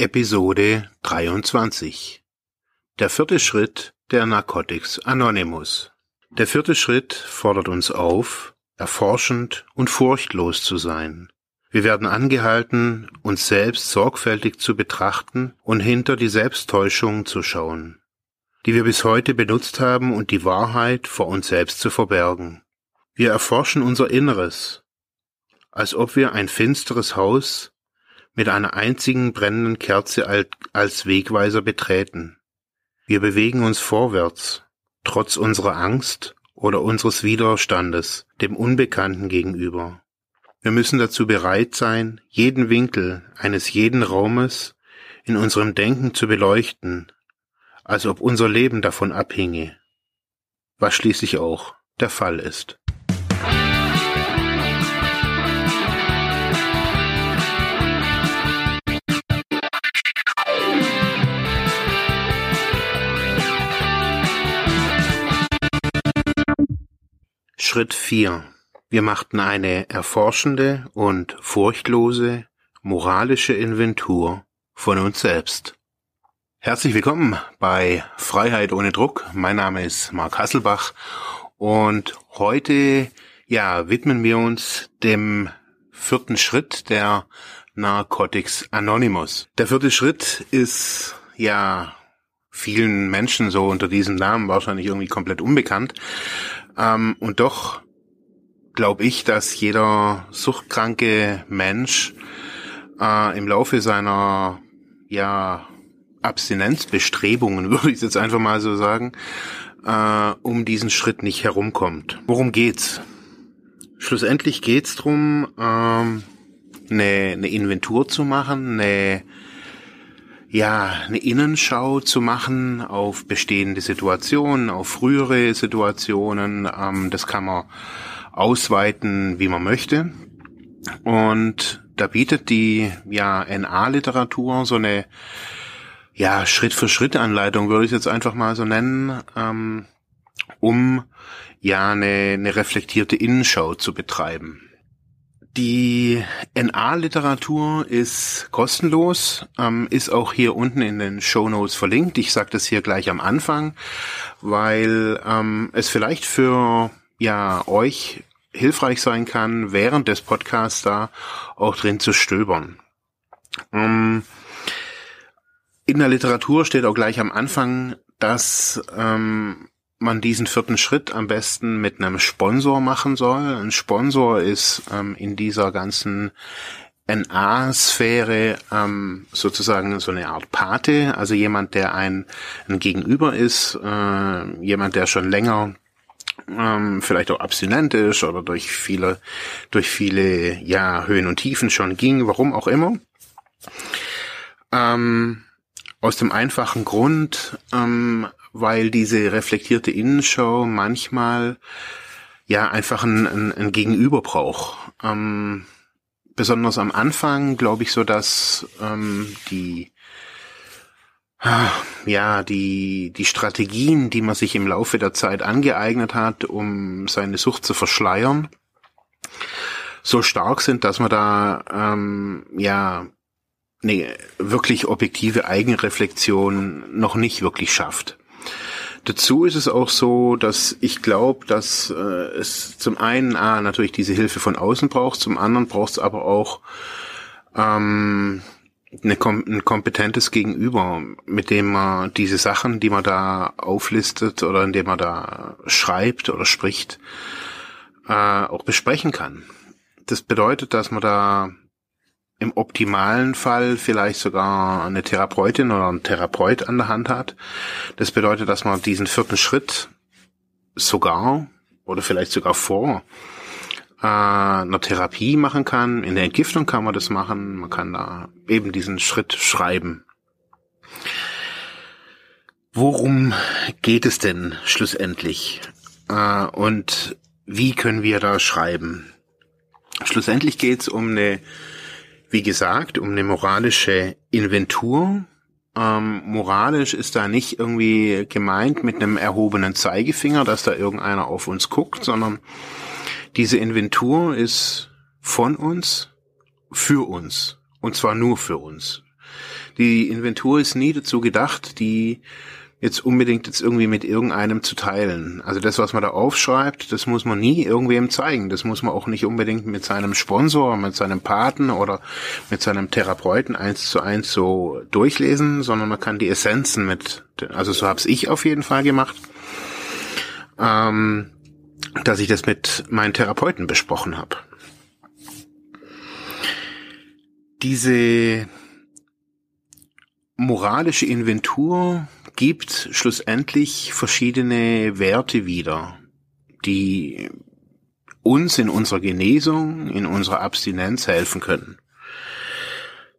Episode 23 Der vierte Schritt der Narcotics Anonymous. Der vierte Schritt fordert uns auf, erforschend und furchtlos zu sein. Wir werden angehalten, uns selbst sorgfältig zu betrachten und hinter die Selbsttäuschung zu schauen, die wir bis heute benutzt haben und die Wahrheit vor uns selbst zu verbergen. Wir erforschen unser Inneres, als ob wir ein finsteres Haus mit einer einzigen brennenden Kerze als Wegweiser betreten. Wir bewegen uns vorwärts, trotz unserer Angst oder unseres Widerstandes dem Unbekannten gegenüber. Wir müssen dazu bereit sein, jeden Winkel eines jeden Raumes in unserem Denken zu beleuchten, als ob unser Leben davon abhinge, was schließlich auch der Fall ist. Schritt 4. Wir machten eine erforschende und furchtlose moralische Inventur von uns selbst. Herzlich willkommen bei Freiheit ohne Druck. Mein Name ist Marc Hasselbach und heute ja widmen wir uns dem vierten Schritt der Narcotics Anonymous. Der vierte Schritt ist ja vielen Menschen so unter diesem Namen wahrscheinlich irgendwie komplett unbekannt. Ähm, und doch glaube ich, dass jeder suchtkranke Mensch äh, im Laufe seiner ja Abstinenzbestrebungen, würde ich jetzt einfach mal so sagen, äh, um diesen Schritt nicht herumkommt. Worum geht's? Schlussendlich geht's drum, ähm, eine, eine Inventur zu machen, eine ja, eine Innenschau zu machen auf bestehende Situationen, auf frühere Situationen. Ähm, das kann man ausweiten, wie man möchte. Und da bietet die ja NA-Literatur so eine ja Schritt für Schritt Anleitung, würde ich jetzt einfach mal so nennen, ähm, um ja eine, eine reflektierte Innenschau zu betreiben. Die NA-Literatur ist kostenlos, ähm, ist auch hier unten in den Show Notes verlinkt. Ich sage das hier gleich am Anfang, weil ähm, es vielleicht für ja euch hilfreich sein kann, während des Podcasts da auch drin zu stöbern. Ähm, in der Literatur steht auch gleich am Anfang, dass ähm, man diesen vierten Schritt am besten mit einem Sponsor machen soll. Ein Sponsor ist ähm, in dieser ganzen NA-Sphäre ähm, sozusagen so eine Art Pate, also jemand, der ein, ein Gegenüber ist, äh, jemand, der schon länger ähm, vielleicht auch abstinent ist oder durch viele, durch viele ja, Höhen und Tiefen schon ging, warum auch immer. Ähm, aus dem einfachen Grund, ähm, weil diese reflektierte Innenschau manchmal ja einfach ein, ein, ein Gegenüber braucht. Ähm, besonders am Anfang glaube ich so, dass ähm, die ja, die, die Strategien, die man sich im Laufe der Zeit angeeignet hat, um seine Sucht zu verschleiern, so stark sind, dass man da ähm, ja eine wirklich objektive Eigenreflexion noch nicht wirklich schafft. Dazu ist es auch so, dass ich glaube, dass äh, es zum einen ah, natürlich diese Hilfe von außen braucht, zum anderen braucht es aber auch ähm, eine, ein kompetentes Gegenüber, mit dem man diese Sachen, die man da auflistet oder in dem man da schreibt oder spricht, äh, auch besprechen kann. Das bedeutet, dass man da im optimalen Fall vielleicht sogar eine Therapeutin oder einen Therapeut an der Hand hat. Das bedeutet, dass man diesen vierten Schritt sogar oder vielleicht sogar vor äh, einer Therapie machen kann. In der Entgiftung kann man das machen. Man kann da eben diesen Schritt schreiben. Worum geht es denn schlussendlich? Äh, und wie können wir da schreiben? Schlussendlich geht es um eine wie gesagt, um eine moralische Inventur. Ähm, moralisch ist da nicht irgendwie gemeint mit einem erhobenen Zeigefinger, dass da irgendeiner auf uns guckt, sondern diese Inventur ist von uns, für uns. Und zwar nur für uns. Die Inventur ist nie dazu gedacht, die jetzt unbedingt jetzt irgendwie mit irgendeinem zu teilen. Also das, was man da aufschreibt, das muss man nie irgendwem zeigen. Das muss man auch nicht unbedingt mit seinem Sponsor, mit seinem Paten oder mit seinem Therapeuten eins zu eins so durchlesen, sondern man kann die Essenzen mit, also so hab's ich auf jeden Fall gemacht, ähm, dass ich das mit meinen Therapeuten besprochen habe. Diese moralische Inventur gibt schlussendlich verschiedene Werte wieder, die uns in unserer Genesung, in unserer Abstinenz helfen können.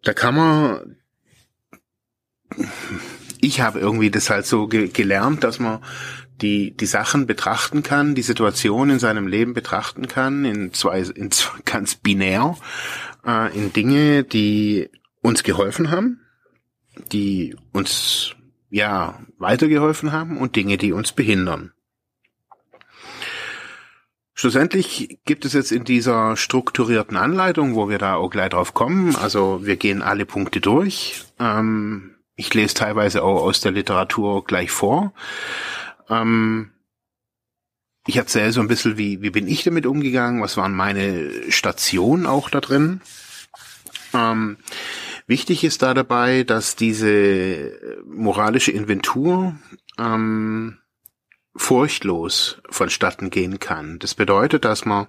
Da kann man, ich habe irgendwie das halt so ge gelernt, dass man die, die Sachen betrachten kann, die Situation in seinem Leben betrachten kann, in zwei, in zwei, ganz binär, äh, in Dinge, die uns geholfen haben, die uns ja, weitergeholfen haben und Dinge, die uns behindern. Schlussendlich gibt es jetzt in dieser strukturierten Anleitung, wo wir da auch gleich drauf kommen, also wir gehen alle Punkte durch. Ähm, ich lese teilweise auch aus der Literatur gleich vor. Ähm, ich erzähle so ein bisschen, wie, wie bin ich damit umgegangen, was waren meine Stationen auch da drin. Ähm, Wichtig ist da dabei, dass diese moralische Inventur ähm, furchtlos vonstatten gehen kann. Das bedeutet, dass man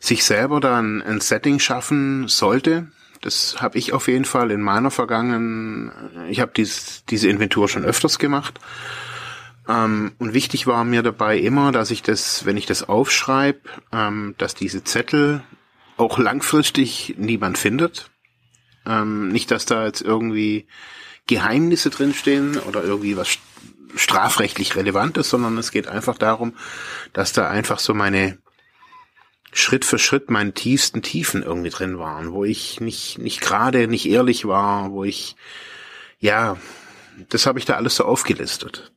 sich selber dann ein Setting schaffen sollte. Das habe ich auf jeden Fall in meiner vergangenen, ich habe dies, diese Inventur schon öfters gemacht. Ähm, und wichtig war mir dabei immer, dass ich das, wenn ich das aufschreibe, ähm, dass diese Zettel auch langfristig niemand findet. Ähm, nicht, dass da jetzt irgendwie Geheimnisse drinstehen oder irgendwie was strafrechtlich Relevantes, sondern es geht einfach darum, dass da einfach so meine Schritt für Schritt meine tiefsten Tiefen irgendwie drin waren, wo ich nicht, nicht gerade, nicht ehrlich war, wo ich, ja, das habe ich da alles so aufgelistet.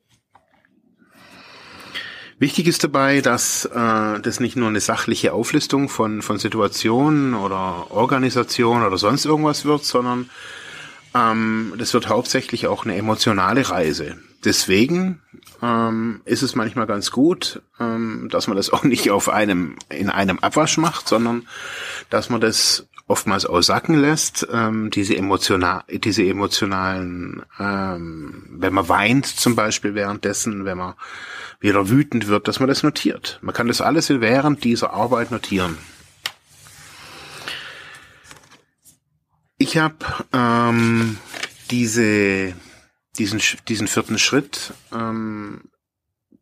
Wichtig ist dabei, dass äh, das nicht nur eine sachliche Auflistung von, von Situationen oder Organisation oder sonst irgendwas wird, sondern ähm, das wird hauptsächlich auch eine emotionale Reise. Deswegen ähm, ist es manchmal ganz gut, ähm, dass man das auch nicht auf einem in einem Abwasch macht, sondern dass man das oftmals aussacken lässt, ähm, diese emotional, diese emotionalen, ähm, wenn man weint zum Beispiel währenddessen, wenn man wieder wütend wird, dass man das notiert. Man kann das alles während dieser Arbeit notieren. Ich habe ähm, diese, diesen, diesen vierten Schritt ähm,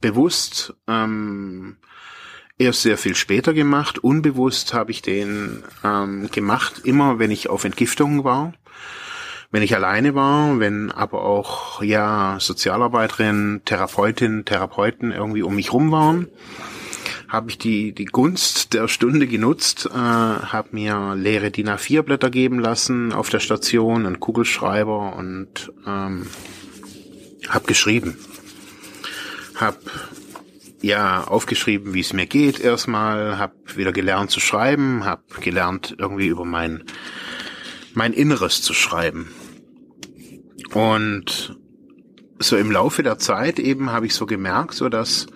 bewusst ähm, erst sehr viel später gemacht. Unbewusst habe ich den ähm, gemacht, immer wenn ich auf Entgiftungen war wenn ich alleine war, wenn aber auch ja Sozialarbeiterin, Therapeutin, Therapeuten irgendwie um mich rum waren, habe ich die die Gunst der Stunde genutzt, äh, habe mir leere DIN A4 Blätter geben lassen auf der Station, einen Kugelschreiber und ähm, habe geschrieben, habe ja aufgeschrieben, wie es mir geht erstmal, habe wieder gelernt zu schreiben, habe gelernt irgendwie über mein mein Inneres zu schreiben. Und so im Laufe der Zeit eben habe ich so gemerkt, so dass,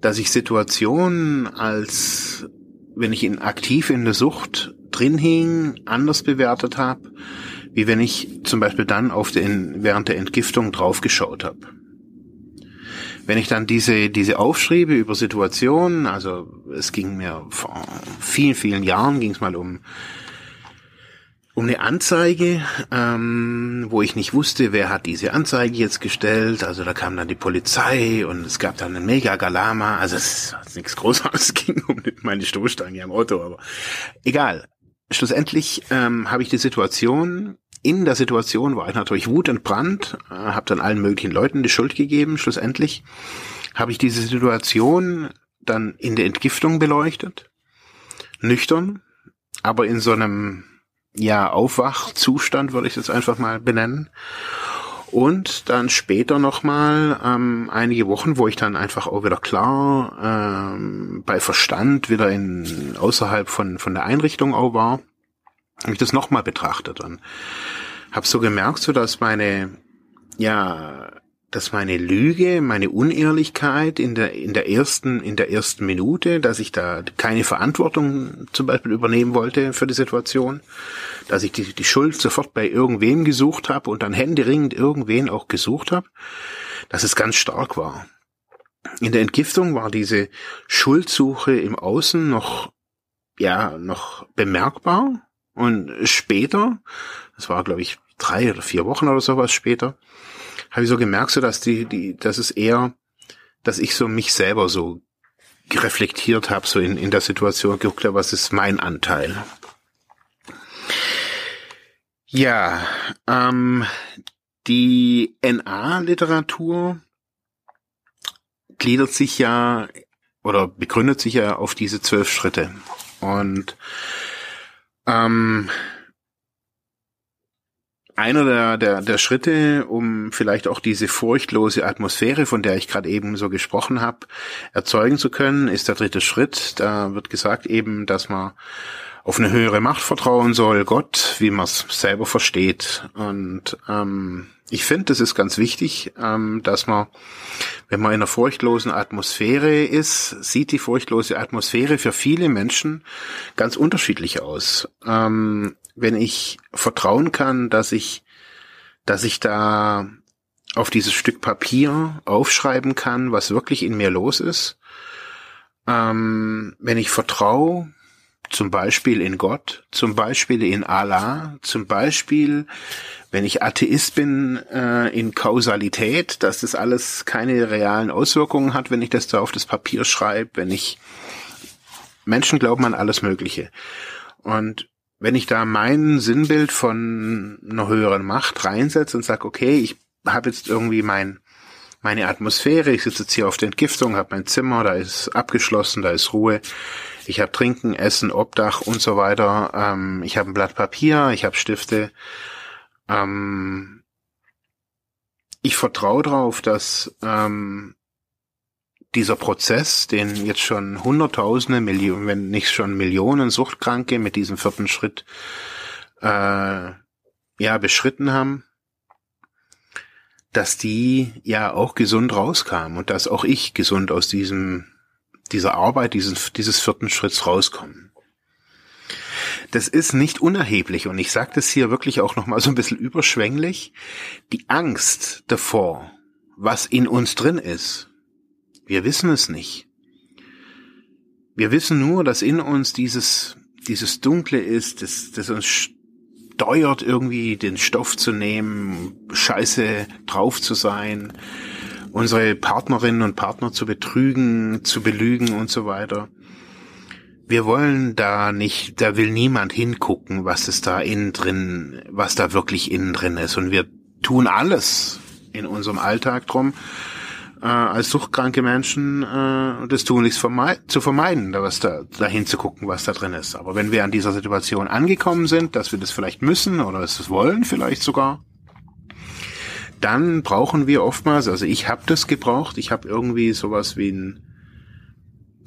dass ich Situationen als, wenn ich in, aktiv in der Sucht drin hing, anders bewertet habe, wie wenn ich zum Beispiel dann auf den, während der Entgiftung draufgeschaut habe. Wenn ich dann diese, diese aufschriebe über Situationen, also es ging mir vor vielen, vielen Jahren, ging es mal um um eine Anzeige, ähm, wo ich nicht wusste, wer hat diese Anzeige jetzt gestellt. Also da kam dann die Polizei und es gab dann einen Mega-Galama. Also es ist nichts Großartiges, es ging um meine Stoßstange am Auto, aber egal. Schlussendlich ähm, habe ich die Situation, in der Situation war ich natürlich wutentbrannt, äh, habe dann allen möglichen Leuten die Schuld gegeben. Schlussendlich habe ich diese Situation dann in der Entgiftung beleuchtet, nüchtern, aber in so einem ja, Aufwachzustand, würde ich das einfach mal benennen. Und dann später nochmal ähm, einige Wochen, wo ich dann einfach auch wieder klar ähm, bei Verstand wieder in außerhalb von, von der Einrichtung auch war, habe ich das nochmal betrachtet. Dann habe so gemerkt, so dass meine, ja, dass meine Lüge, meine Unehrlichkeit in der, in der ersten, in der ersten Minute, dass ich da keine Verantwortung zum Beispiel übernehmen wollte für die Situation, dass ich die, die Schuld sofort bei irgendwem gesucht habe und dann händeringend irgendwen auch gesucht habe, dass es ganz stark war. In der Entgiftung war diese Schuldsuche im Außen noch, ja, noch bemerkbar und später, das war glaube ich drei oder vier Wochen oder sowas später, habe ich so gemerkt, so dass die, die, dass es eher, dass ich so mich selber so reflektiert habe, so in, in der Situation, geguckt habe, was ist mein Anteil. Ja, ähm, die NA-Literatur gliedert sich ja oder begründet sich ja auf diese zwölf Schritte. Und ähm, einer der, der, der Schritte, um vielleicht auch diese furchtlose Atmosphäre, von der ich gerade eben so gesprochen habe, erzeugen zu können, ist der dritte Schritt. Da wird gesagt eben, dass man auf eine höhere Macht vertrauen soll, Gott, wie man es selber versteht. Und ähm, ich finde, das ist ganz wichtig, ähm, dass man, wenn man in einer furchtlosen Atmosphäre ist, sieht die furchtlose Atmosphäre für viele Menschen ganz unterschiedlich aus. Ähm, wenn ich vertrauen kann, dass ich, dass ich da auf dieses Stück Papier aufschreiben kann, was wirklich in mir los ist. Ähm, wenn ich vertraue, zum Beispiel in Gott, zum Beispiel in Allah, zum Beispiel, wenn ich Atheist bin, äh, in Kausalität, dass das alles keine realen Auswirkungen hat, wenn ich das da auf das Papier schreibe, wenn ich Menschen glauben an alles Mögliche. Und wenn ich da mein Sinnbild von einer höheren Macht reinsetze und sage, okay, ich habe jetzt irgendwie mein meine Atmosphäre, ich sitze jetzt hier auf der Entgiftung, habe mein Zimmer, da ist abgeschlossen, da ist Ruhe, ich habe Trinken, Essen, Obdach und so weiter, ähm, ich habe ein Blatt Papier, ich habe Stifte. Ähm, ich vertraue darauf, dass ähm, dieser Prozess, den jetzt schon Hunderttausende, Millionen, wenn nicht schon Millionen Suchtkranke mit diesem vierten Schritt äh, ja beschritten haben, dass die ja auch gesund rauskamen und dass auch ich gesund aus diesem dieser Arbeit, dieses, dieses vierten Schritts rauskomme. Das ist nicht unerheblich und ich sage das hier wirklich auch nochmal so ein bisschen überschwänglich. Die Angst davor, was in uns drin ist, wir wissen es nicht. Wir wissen nur, dass in uns dieses, dieses Dunkle ist, das, das uns steuert, irgendwie den Stoff zu nehmen, scheiße drauf zu sein, unsere Partnerinnen und Partner zu betrügen, zu belügen und so weiter. Wir wollen da nicht, da will niemand hingucken, was ist da innen drin, was da wirklich innen drin ist. Und wir tun alles in unserem Alltag drum, äh, als suchtkranke Menschen äh, das tunlichst vermei zu vermeiden, da was da dahin zu gucken, was da drin ist. Aber wenn wir an dieser Situation angekommen sind, dass wir das vielleicht müssen oder es wollen vielleicht sogar, dann brauchen wir oftmals, also ich habe das gebraucht, ich habe irgendwie sowas wie ein,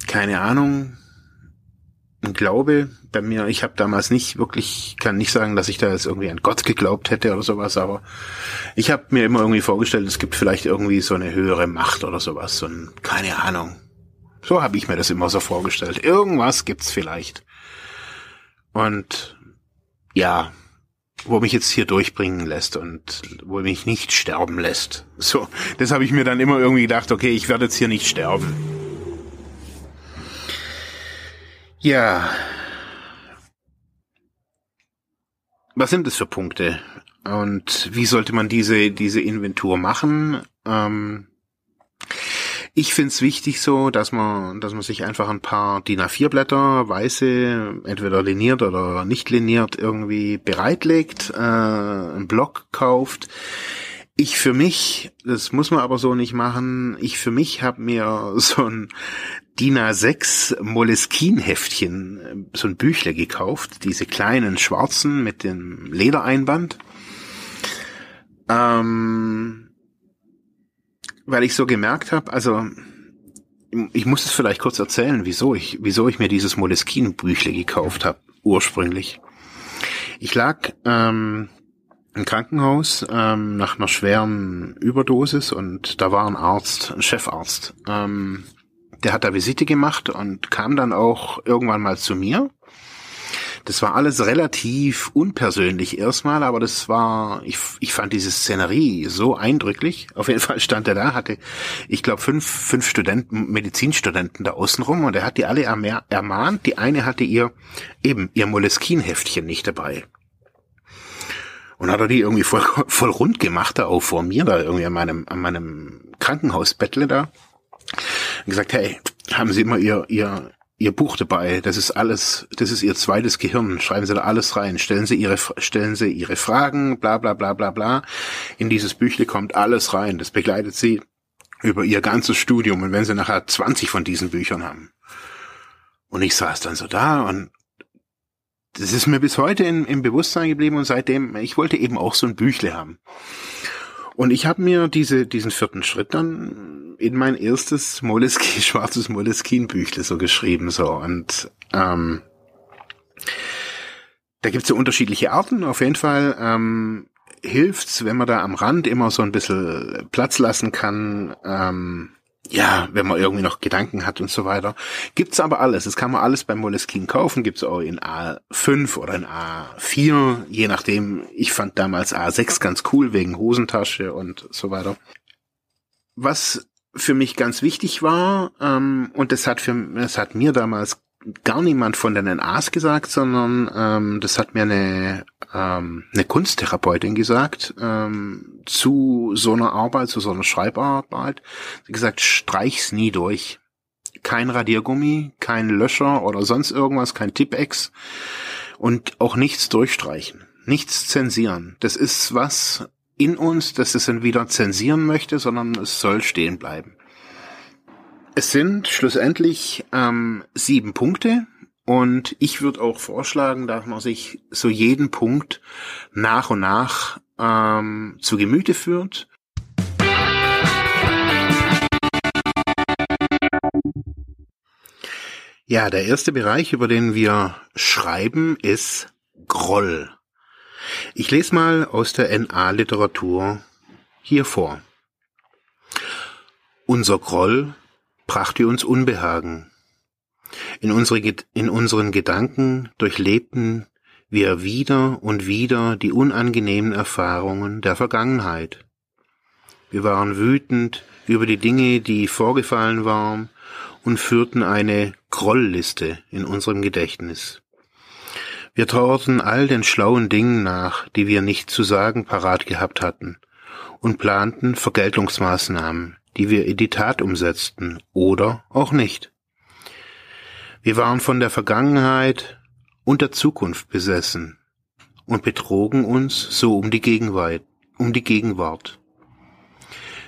keine Ahnung, ein Glaube bei mir. Ich habe damals nicht wirklich, kann nicht sagen, dass ich da jetzt irgendwie an Gott geglaubt hätte oder sowas, aber ich habe mir immer irgendwie vorgestellt, es gibt vielleicht irgendwie so eine höhere Macht oder sowas, so ein, keine Ahnung. So habe ich mir das immer so vorgestellt. Irgendwas gibt's vielleicht. Und ja, wo mich jetzt hier durchbringen lässt und wo mich nicht sterben lässt. So, das habe ich mir dann immer irgendwie gedacht, okay, ich werde jetzt hier nicht sterben. Ja. Was sind das für Punkte? Und wie sollte man diese, diese Inventur machen? Ähm, ich find's wichtig so, dass man, dass man sich einfach ein paar DIN A4 Blätter, weiße, entweder liniert oder nicht liniert, irgendwie bereitlegt, äh, einen Block kauft. Ich für mich, das muss man aber so nicht machen, ich für mich habe mir so ein DIN A6 Moleskin-Heftchen, so ein Büchle gekauft, diese kleinen schwarzen mit dem Ledereinband. Ähm, weil ich so gemerkt habe, also ich muss es vielleicht kurz erzählen, wieso ich, wieso ich mir dieses Moleskin-Büchle gekauft habe, ursprünglich. Ich lag ähm, im Krankenhaus ähm, nach einer schweren Überdosis und da war ein Arzt, ein Chefarzt. Ähm, der hat da Visite gemacht und kam dann auch irgendwann mal zu mir das war alles relativ unpersönlich erstmal, aber das war, ich, ich fand diese Szenerie so eindrücklich. Auf jeden Fall stand er da, hatte, ich glaube, fünf, fünf Studenten, Medizinstudenten da außen rum und er hat die alle ermahnt. Die eine hatte ihr, eben, ihr Moleskin-Heftchen nicht dabei. Und hat er die irgendwie voll, voll rund gemacht, da auch vor mir, da irgendwie an meinem, an meinem Krankenhausbettle da. Und gesagt, hey, haben Sie immer Ihr, Ihr, Ihr Buch dabei. Das ist alles, das ist Ihr zweites Gehirn. Schreiben Sie da alles rein. Stellen Sie Ihre, stellen Sie Ihre Fragen, bla, bla, bla, bla, bla. In dieses Büchle kommt alles rein. Das begleitet Sie über Ihr ganzes Studium. Und wenn Sie nachher 20 von diesen Büchern haben. Und ich saß dann so da und das ist mir bis heute in, im Bewusstsein geblieben und seitdem, ich wollte eben auch so ein Büchle haben. Und ich habe mir diese, diesen vierten Schritt dann in mein erstes Moleskine, schwarzes Moleskine-Büchle so geschrieben. so Und ähm, da gibt's so unterschiedliche Arten. Auf jeden Fall ähm, hilft's, wenn man da am Rand immer so ein bisschen Platz lassen kann. Ähm, ja, wenn man irgendwie noch Gedanken hat und so weiter. Gibt's aber alles. Das kann man alles beim Moleskine kaufen. Gibt's auch in A5 oder in A4, je nachdem. Ich fand damals A6 ganz cool wegen Hosentasche und so weiter. Was für mich ganz wichtig war, ähm, und das hat für, das hat mir damals gar niemand von den NAs gesagt, sondern ähm, das hat mir eine, ähm, eine Kunsttherapeutin gesagt ähm, zu so einer Arbeit, zu so einer Schreibarbeit. Sie gesagt, streich's nie durch. Kein Radiergummi, kein Löscher oder sonst irgendwas, kein Tippex und auch nichts durchstreichen, nichts zensieren. Das ist was in uns, dass es dann wieder zensieren möchte, sondern es soll stehen bleiben. Es sind schlussendlich ähm, sieben Punkte und ich würde auch vorschlagen, dass man sich so jeden Punkt nach und nach ähm, zu Gemüte führt. Ja, der erste Bereich, über den wir schreiben, ist Groll. Ich lese mal aus der NA-Literatur hier vor. Unser Groll brachte uns Unbehagen. In, unsere, in unseren Gedanken durchlebten wir wieder und wieder die unangenehmen Erfahrungen der Vergangenheit. Wir waren wütend über die Dinge, die vorgefallen waren, und führten eine Grollliste in unserem Gedächtnis. Wir trauerten all den schlauen Dingen nach, die wir nicht zu sagen parat gehabt hatten, und planten Vergeltungsmaßnahmen, die wir in die Tat umsetzten oder auch nicht. Wir waren von der Vergangenheit und der Zukunft besessen und betrogen uns so um die Gegenwart, um die Gegenwart.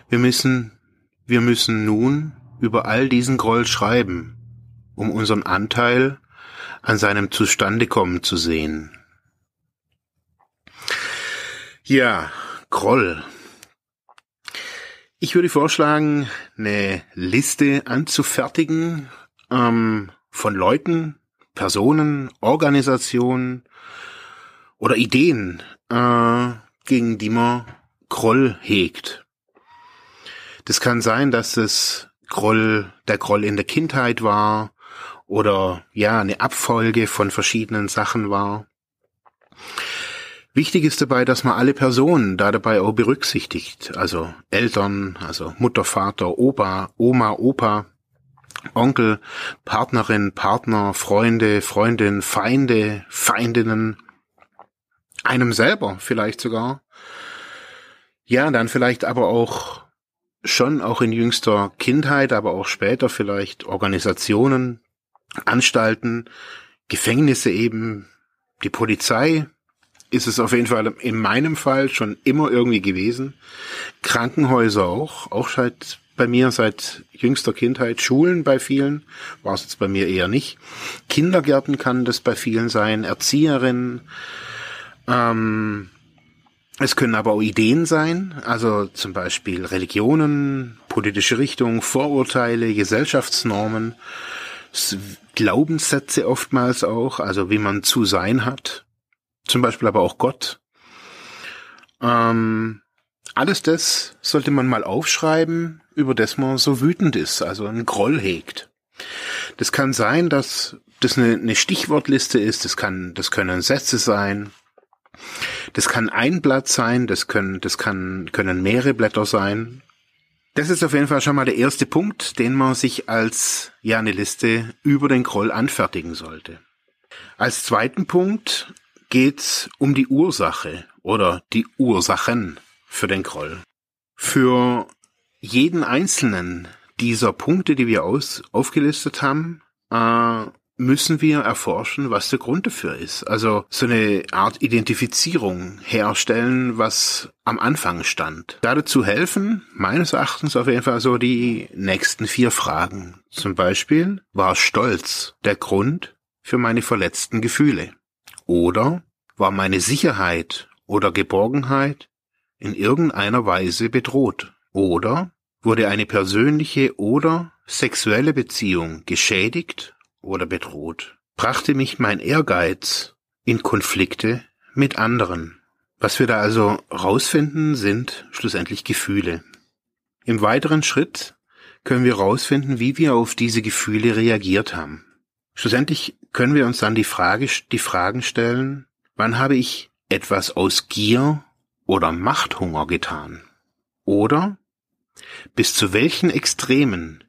Wir müssen, wir müssen nun über all diesen Groll schreiben, um unseren Anteil an seinem Zustandekommen zu sehen. Ja, Groll. Ich würde vorschlagen, eine Liste anzufertigen ähm, von Leuten, Personen, Organisationen oder Ideen, äh, gegen die man Groll hegt. Das kann sein, dass es Groll, der Groll in der Kindheit war oder ja, eine Abfolge von verschiedenen Sachen war. Wichtig ist dabei, dass man alle Personen da dabei auch berücksichtigt. Also Eltern, also Mutter, Vater, Opa, Oma, Opa, Onkel, Partnerin, Partner, Freunde, Freundin, Feinde, Feindinnen, einem selber vielleicht sogar. Ja, dann vielleicht aber auch schon auch in jüngster Kindheit, aber auch später vielleicht Organisationen, Anstalten, Gefängnisse eben, die Polizei, ist es auf jeden Fall in meinem Fall schon immer irgendwie gewesen. Krankenhäuser auch, auch seit bei mir seit jüngster Kindheit. Schulen bei vielen, war es jetzt bei mir eher nicht. Kindergärten kann das bei vielen sein, Erzieherinnen. Ähm, es können aber auch Ideen sein, also zum Beispiel Religionen, politische Richtungen, Vorurteile, Gesellschaftsnormen, Glaubenssätze oftmals auch, also wie man zu sein hat zum Beispiel aber auch Gott. Ähm, alles das sollte man mal aufschreiben, über das man so wütend ist, also einen Groll hegt. Das kann sein, dass das eine, eine Stichwortliste ist, das kann, das können Sätze sein, das kann ein Blatt sein, das können, das kann, können mehrere Blätter sein. Das ist auf jeden Fall schon mal der erste Punkt, den man sich als, ja, eine Liste über den Groll anfertigen sollte. Als zweiten Punkt geht's um die Ursache oder die Ursachen für den Groll. Für jeden einzelnen dieser Punkte, die wir aus, aufgelistet haben, äh, müssen wir erforschen, was der Grund dafür ist. Also so eine Art Identifizierung herstellen, was am Anfang stand. Dazu helfen, meines Erachtens auf jeden Fall so die nächsten vier Fragen. Zum Beispiel, war Stolz der Grund für meine verletzten Gefühle? Oder war meine Sicherheit oder Geborgenheit in irgendeiner Weise bedroht? Oder wurde eine persönliche oder sexuelle Beziehung geschädigt oder bedroht? Brachte mich mein Ehrgeiz in Konflikte mit anderen? Was wir da also rausfinden, sind schlussendlich Gefühle. Im weiteren Schritt können wir rausfinden, wie wir auf diese Gefühle reagiert haben. Schlussendlich können wir uns dann die Frage, die Fragen stellen, wann habe ich etwas aus Gier oder Machthunger getan? Oder bis zu welchen Extremen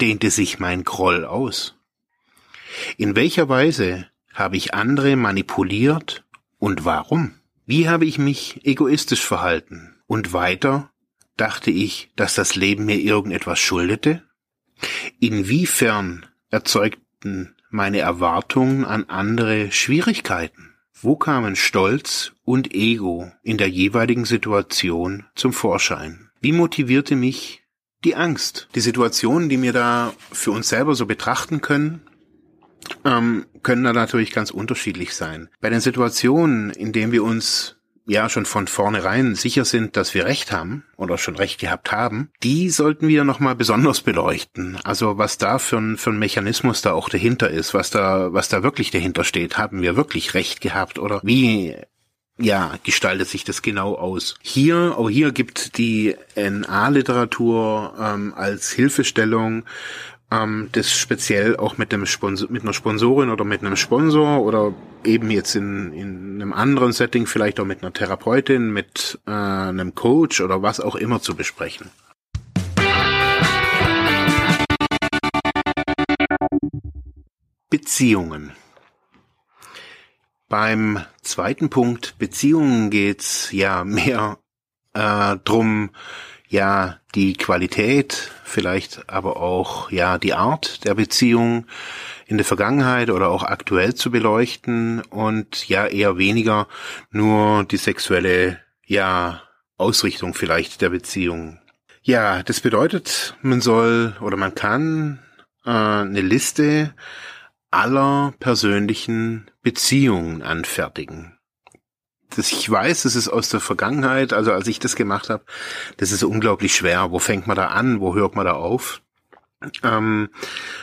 dehnte sich mein Groll aus? In welcher Weise habe ich andere manipuliert und warum? Wie habe ich mich egoistisch verhalten? Und weiter dachte ich, dass das Leben mir irgendetwas schuldete? Inwiefern erzeugten meine Erwartungen an andere Schwierigkeiten? Wo kamen Stolz und Ego in der jeweiligen Situation zum Vorschein? Wie motivierte mich die Angst? Die Situationen, die wir da für uns selber so betrachten können, ähm, können da natürlich ganz unterschiedlich sein. Bei den Situationen, in denen wir uns ja schon von vornherein sicher sind, dass wir recht haben oder schon recht gehabt haben, die sollten wir nochmal besonders beleuchten. Also was da für ein, für ein Mechanismus da auch dahinter ist, was da, was da wirklich dahinter steht. Haben wir wirklich recht gehabt oder wie ja, gestaltet sich das genau aus. Hier, auch hier gibt die NA-Literatur ähm, als Hilfestellung ähm, das speziell auch mit einem Sponsor, mit einer Sponsorin oder mit einem Sponsor oder eben jetzt in, in einem anderen Setting vielleicht auch mit einer Therapeutin, mit äh, einem Coach oder was auch immer zu besprechen. Beziehungen. Beim zweiten Punkt Beziehungen geht's ja mehr äh, drum, ja die Qualität, vielleicht aber auch ja die Art der Beziehung in der Vergangenheit oder auch aktuell zu beleuchten und ja eher weniger nur die sexuelle ja Ausrichtung vielleicht der Beziehung. Ja, das bedeutet, man soll oder man kann äh, eine Liste aller persönlichen Beziehungen anfertigen das ich weiß, das ist aus der Vergangenheit, also als ich das gemacht habe, das ist unglaublich schwer. Wo fängt man da an? Wo hört man da auf? Ähm,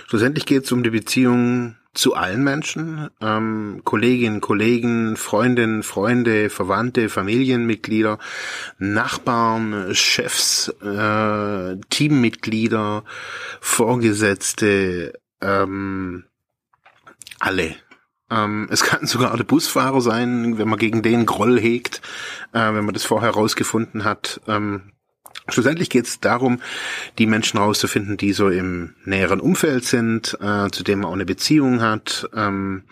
schlussendlich geht es um die Beziehung zu allen Menschen, ähm, Kolleginnen, Kollegen, Freundinnen, Freunde, Verwandte, Familienmitglieder, Nachbarn, Chefs, äh, Teammitglieder, Vorgesetzte, ähm, alle. Ähm, es kann sogar der Busfahrer sein, wenn man gegen den Groll hegt, äh, wenn man das vorher rausgefunden hat. Ähm, Schlussendlich geht es darum, die Menschen rauszufinden, die so im näheren Umfeld sind, äh, zu dem man auch eine Beziehung hat. Ähm,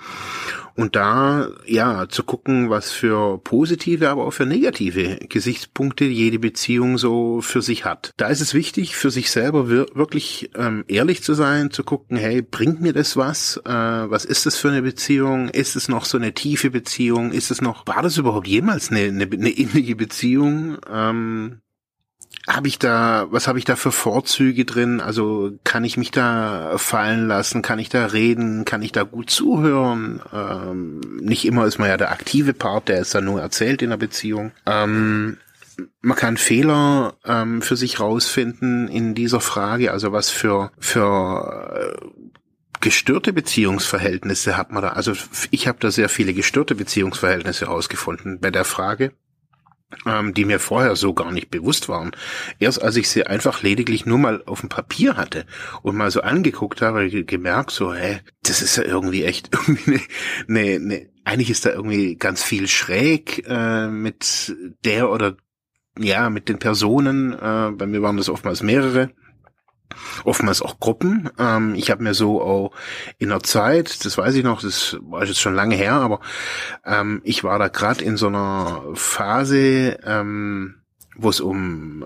und da, ja, zu gucken, was für positive, aber auch für negative Gesichtspunkte jede Beziehung so für sich hat. Da ist es wichtig, für sich selber wirklich ähm, ehrlich zu sein, zu gucken, hey, bringt mir das was? Äh, was ist das für eine Beziehung? Ist es noch so eine tiefe Beziehung? Ist es noch, war das überhaupt jemals eine, eine, eine innige Beziehung? Ähm, habe ich da, was habe ich da für Vorzüge drin? Also kann ich mich da fallen lassen? Kann ich da reden? Kann ich da gut zuhören? Ähm, nicht immer ist man ja der aktive Part, der es dann nur erzählt in der Beziehung. Ähm, man kann Fehler ähm, für sich rausfinden in dieser Frage, also was für für äh, gestörte Beziehungsverhältnisse hat man da. Also ich habe da sehr viele gestörte Beziehungsverhältnisse rausgefunden bei der Frage ähm, die mir vorher so gar nicht bewusst waren. Erst als ich sie einfach lediglich nur mal auf dem Papier hatte und mal so angeguckt habe, gemerkt, so, hä, das ist ja irgendwie echt irgendwie eine, eine, eine eigentlich ist da irgendwie ganz viel schräg äh, mit der oder ja, mit den Personen. Äh, bei mir waren das oftmals mehrere oftmals auch Gruppen. Ähm, ich habe mir so auch in der Zeit, das weiß ich noch, das war jetzt schon lange her, aber ähm, ich war da gerade in so einer Phase, ähm, wo es um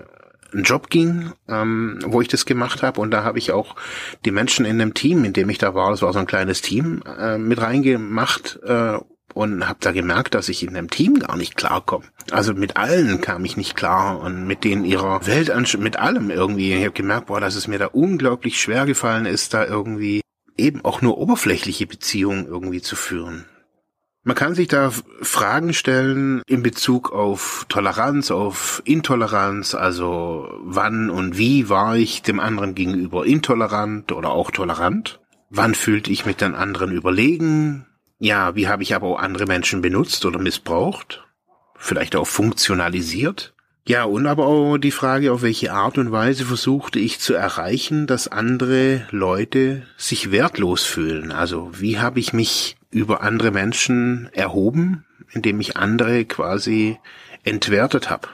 einen Job ging, ähm, wo ich das gemacht habe und da habe ich auch die Menschen in dem Team, in dem ich da war, das war so ein kleines Team, äh, mit reingemacht äh, und habe da gemerkt, dass ich in dem Team gar nicht klarkomme. Also mit allen kam ich nicht klar und mit denen ihrer Weltanschauung, mit allem irgendwie. Ich habe gemerkt, boah, dass es mir da unglaublich schwer gefallen ist, da irgendwie eben auch nur oberflächliche Beziehungen irgendwie zu führen. Man kann sich da Fragen stellen in Bezug auf Toleranz, auf Intoleranz, also wann und wie war ich dem anderen gegenüber intolerant oder auch tolerant? Wann fühlte ich mit den anderen überlegen? Ja, wie habe ich aber auch andere Menschen benutzt oder missbraucht? Vielleicht auch funktionalisiert? Ja, und aber auch die Frage, auf welche Art und Weise versuchte ich zu erreichen, dass andere Leute sich wertlos fühlen. Also wie habe ich mich über andere Menschen erhoben, indem ich andere quasi entwertet habe.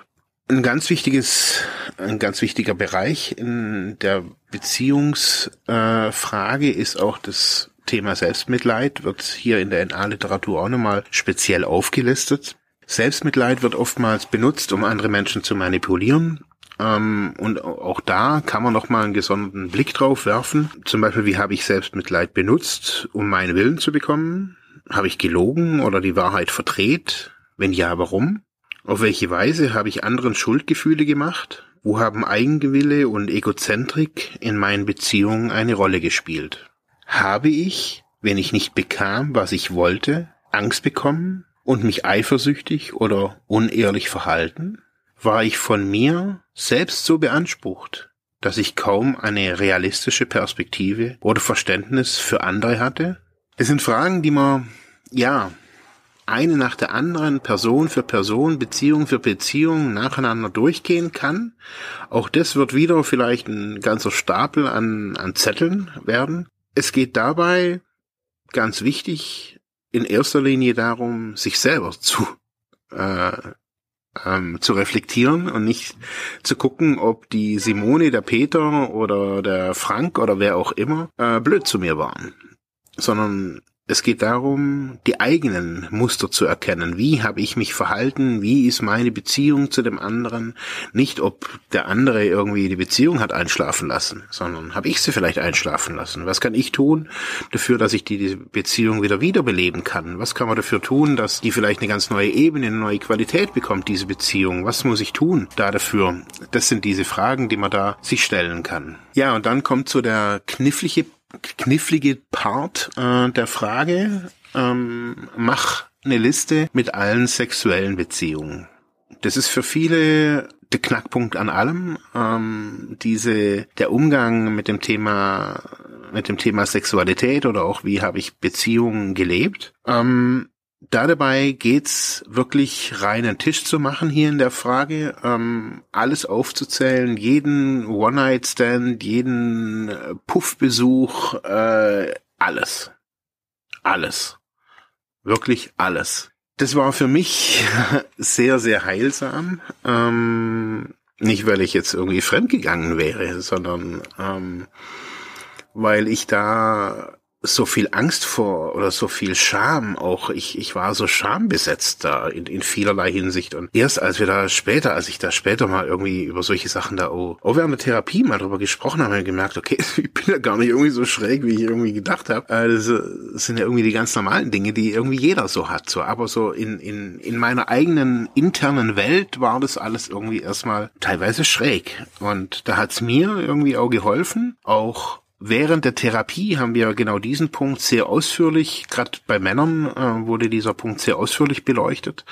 Ein ganz wichtiges, ein ganz wichtiger Bereich in der Beziehungsfrage äh, ist auch das Thema Selbstmitleid wird hier in der NA-Literatur auch nochmal speziell aufgelistet. Selbstmitleid wird oftmals benutzt, um andere Menschen zu manipulieren. Ähm, und auch da kann man nochmal einen gesonderten Blick drauf werfen. Zum Beispiel, wie habe ich Selbstmitleid benutzt, um meinen Willen zu bekommen? Habe ich gelogen oder die Wahrheit verdreht? Wenn ja, warum? Auf welche Weise habe ich anderen Schuldgefühle gemacht? Wo haben Eigengewille und Egozentrik in meinen Beziehungen eine Rolle gespielt? Habe ich, wenn ich nicht bekam, was ich wollte, Angst bekommen und mich eifersüchtig oder unehrlich verhalten? War ich von mir selbst so beansprucht, dass ich kaum eine realistische Perspektive oder Verständnis für andere hatte? Es sind Fragen, die man, ja, eine nach der anderen, Person für Person, Beziehung für Beziehung nacheinander durchgehen kann. Auch das wird wieder vielleicht ein ganzer Stapel an, an Zetteln werden. Es geht dabei, ganz wichtig, in erster Linie darum, sich selber zu, äh, ähm, zu reflektieren und nicht zu gucken, ob die Simone, der Peter oder der Frank oder wer auch immer äh, blöd zu mir waren, sondern es geht darum, die eigenen Muster zu erkennen. Wie habe ich mich verhalten? Wie ist meine Beziehung zu dem anderen? Nicht, ob der andere irgendwie die Beziehung hat einschlafen lassen, sondern habe ich sie vielleicht einschlafen lassen? Was kann ich tun dafür, dass ich die Beziehung wieder wiederbeleben kann? Was kann man dafür tun, dass die vielleicht eine ganz neue Ebene, eine neue Qualität bekommt, diese Beziehung? Was muss ich tun da dafür? Das sind diese Fragen, die man da sich stellen kann. Ja, und dann kommt so der knifflige knifflige Part äh, der Frage. Ähm, mach eine Liste mit allen sexuellen Beziehungen. Das ist für viele der Knackpunkt an allem. Ähm, diese der Umgang mit dem Thema mit dem Thema Sexualität oder auch wie habe ich Beziehungen gelebt. Ähm, da dabei geht's wirklich rein einen Tisch zu machen hier in der Frage, ähm, alles aufzuzählen, jeden One-Night-Stand, jeden äh, Puffbesuch, äh, alles. Alles. Wirklich alles. Das war für mich sehr, sehr heilsam. Ähm, nicht, weil ich jetzt irgendwie fremdgegangen wäre, sondern ähm, weil ich da so viel Angst vor oder so viel Scham auch. Ich, ich war so schambesetzt da in, in vielerlei Hinsicht. Und erst als wir da später, als ich da später mal irgendwie über solche Sachen da auch, auch während der Therapie mal drüber gesprochen habe, habe ich gemerkt, okay, ich bin ja gar nicht irgendwie so schräg, wie ich irgendwie gedacht habe. Äh, das sind ja irgendwie die ganz normalen Dinge, die irgendwie jeder so hat. So, aber so in, in, in meiner eigenen internen Welt war das alles irgendwie erstmal teilweise schräg. Und da hat's mir irgendwie auch geholfen, auch während der Therapie haben wir genau diesen Punkt sehr ausführlich, gerade bei Männern äh, wurde dieser Punkt sehr ausführlich beleuchtet.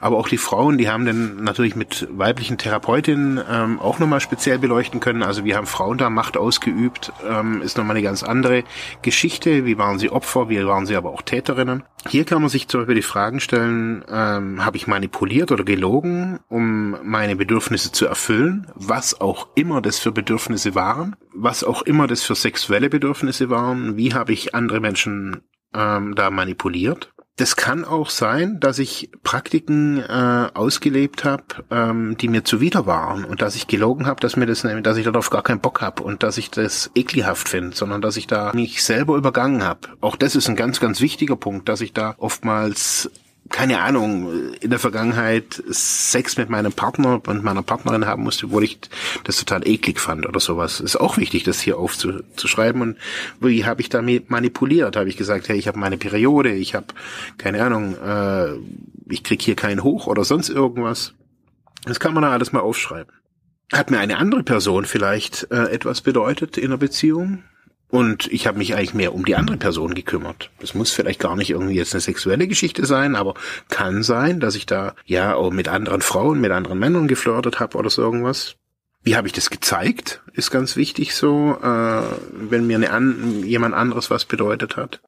Aber auch die Frauen, die haben dann natürlich mit weiblichen Therapeutinnen ähm, auch nochmal speziell beleuchten können. Also wir haben Frauen da Macht ausgeübt, ähm, ist nochmal eine ganz andere Geschichte. Wie waren sie Opfer, wie waren sie aber auch Täterinnen. Hier kann man sich zum Beispiel die Fragen stellen, ähm, habe ich manipuliert oder gelogen, um meine Bedürfnisse zu erfüllen, was auch immer das für Bedürfnisse waren, was auch immer das für sexuelle Bedürfnisse waren, wie habe ich andere Menschen ähm, da manipuliert. Das kann auch sein, dass ich Praktiken äh, ausgelebt habe, ähm, die mir zuwider waren und dass ich gelogen habe, dass mir das, dass ich darauf gar keinen Bock habe und dass ich das ekelhaft finde, sondern dass ich da mich selber übergangen habe. Auch das ist ein ganz, ganz wichtiger Punkt, dass ich da oftmals keine Ahnung, in der Vergangenheit Sex mit meinem Partner und meiner Partnerin haben musste, wo ich das total eklig fand oder sowas. Ist auch wichtig, das hier aufzuschreiben. Und wie habe ich damit manipuliert? Habe ich gesagt, hey, ich habe meine Periode, ich habe, keine Ahnung, äh, ich krieg hier keinen hoch oder sonst irgendwas. Das kann man da alles mal aufschreiben. Hat mir eine andere Person vielleicht äh, etwas bedeutet in der Beziehung? Und ich habe mich eigentlich mehr um die andere Person gekümmert. Das muss vielleicht gar nicht irgendwie jetzt eine sexuelle Geschichte sein, aber kann sein, dass ich da ja auch mit anderen Frauen, mit anderen Männern geflirtet habe oder so irgendwas. Wie habe ich das gezeigt? Ist ganz wichtig so, äh, wenn mir eine an, jemand anderes was bedeutet hat.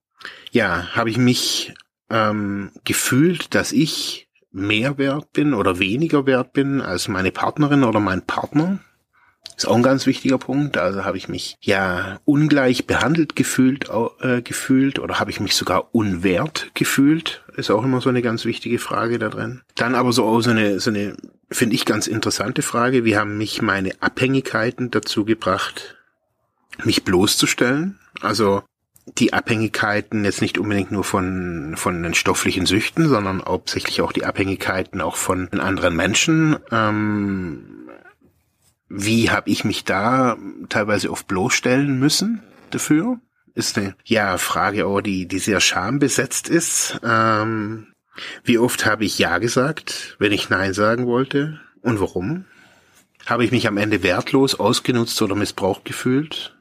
Ja, habe ich mich ähm, gefühlt, dass ich mehr wert bin oder weniger wert bin als meine Partnerin oder mein Partner ist auch ein ganz wichtiger Punkt. Also habe ich mich ja ungleich behandelt gefühlt, äh, gefühlt oder habe ich mich sogar unwert gefühlt? Ist auch immer so eine ganz wichtige Frage da drin. Dann aber so auch so eine, so eine, finde ich ganz interessante Frage. Wie haben mich meine Abhängigkeiten dazu gebracht, mich bloßzustellen? Also die Abhängigkeiten jetzt nicht unbedingt nur von, von den stofflichen Süchten, sondern hauptsächlich auch die Abhängigkeiten auch von anderen Menschen. Ähm, wie habe ich mich da teilweise oft bloßstellen müssen dafür? Ist eine ja Frage, oh, die die sehr schambesetzt ist. Ähm, wie oft habe ich ja gesagt, wenn ich nein sagen wollte und warum? Habe ich mich am Ende wertlos ausgenutzt oder missbraucht gefühlt?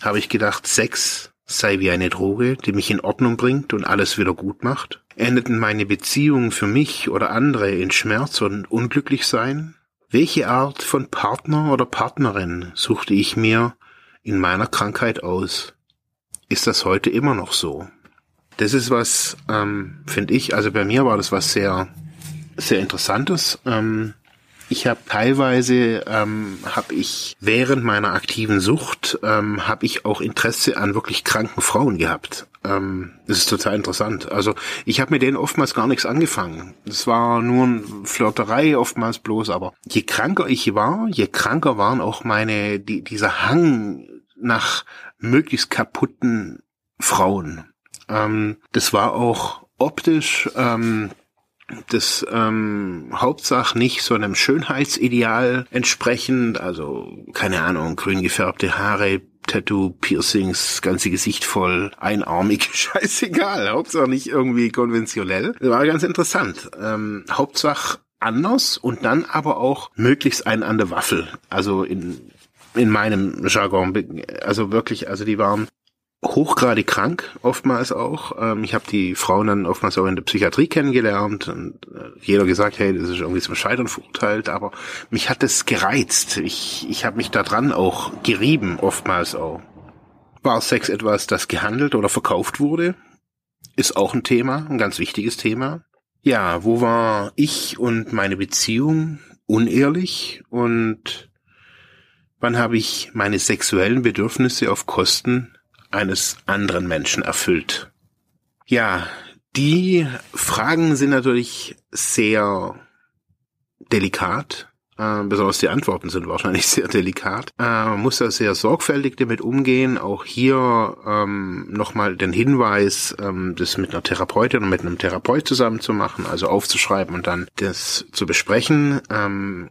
Habe ich gedacht, Sex sei wie eine Droge, die mich in Ordnung bringt und alles wieder gut macht? Endeten meine Beziehungen für mich oder andere in Schmerz und Unglücklichsein? Welche Art von Partner oder Partnerin suchte ich mir in meiner Krankheit aus? Ist das heute immer noch so? Das ist was, ähm, finde ich, also bei mir war das was sehr, sehr Interessantes. Ähm, ich habe teilweise ähm, habe ich während meiner aktiven Sucht ähm, habe ich auch Interesse an wirklich kranken Frauen gehabt. Ähm, das ist total interessant. Also ich habe mit denen oftmals gar nichts angefangen. Das war nur eine Flirterei oftmals bloß. Aber je kranker ich war, je kranker waren auch meine die, dieser Hang nach möglichst kaputten Frauen. Ähm, das war auch optisch. Ähm, das ähm, Hauptsache nicht so einem Schönheitsideal entsprechend, also keine Ahnung, grün gefärbte Haare, Tattoo, Piercings, ganze Gesicht voll, einarmig, scheißegal, Hauptsache nicht irgendwie konventionell. Das war ganz interessant. Ähm, Hauptsache anders und dann aber auch möglichst ein an der Waffel. Also in in meinem Jargon, also wirklich, also die waren hochgradig krank, oftmals auch. Ähm, ich habe die Frauen dann oftmals auch in der Psychiatrie kennengelernt und äh, jeder gesagt, hey, das ist irgendwie zum Scheitern verurteilt, aber mich hat das gereizt. Ich, ich habe mich daran auch gerieben, oftmals auch. War Sex etwas, das gehandelt oder verkauft wurde? Ist auch ein Thema, ein ganz wichtiges Thema. Ja, wo war ich und meine Beziehung unehrlich und wann habe ich meine sexuellen Bedürfnisse auf Kosten eines anderen Menschen erfüllt? Ja, die Fragen sind natürlich sehr delikat. Äh, besonders die Antworten sind wahrscheinlich sehr delikat. Äh, man muss da sehr sorgfältig damit umgehen. Auch hier ähm, nochmal den Hinweis, ähm, das mit einer Therapeutin oder mit einem Therapeut zusammen zu machen, also aufzuschreiben und dann das zu besprechen. Ähm,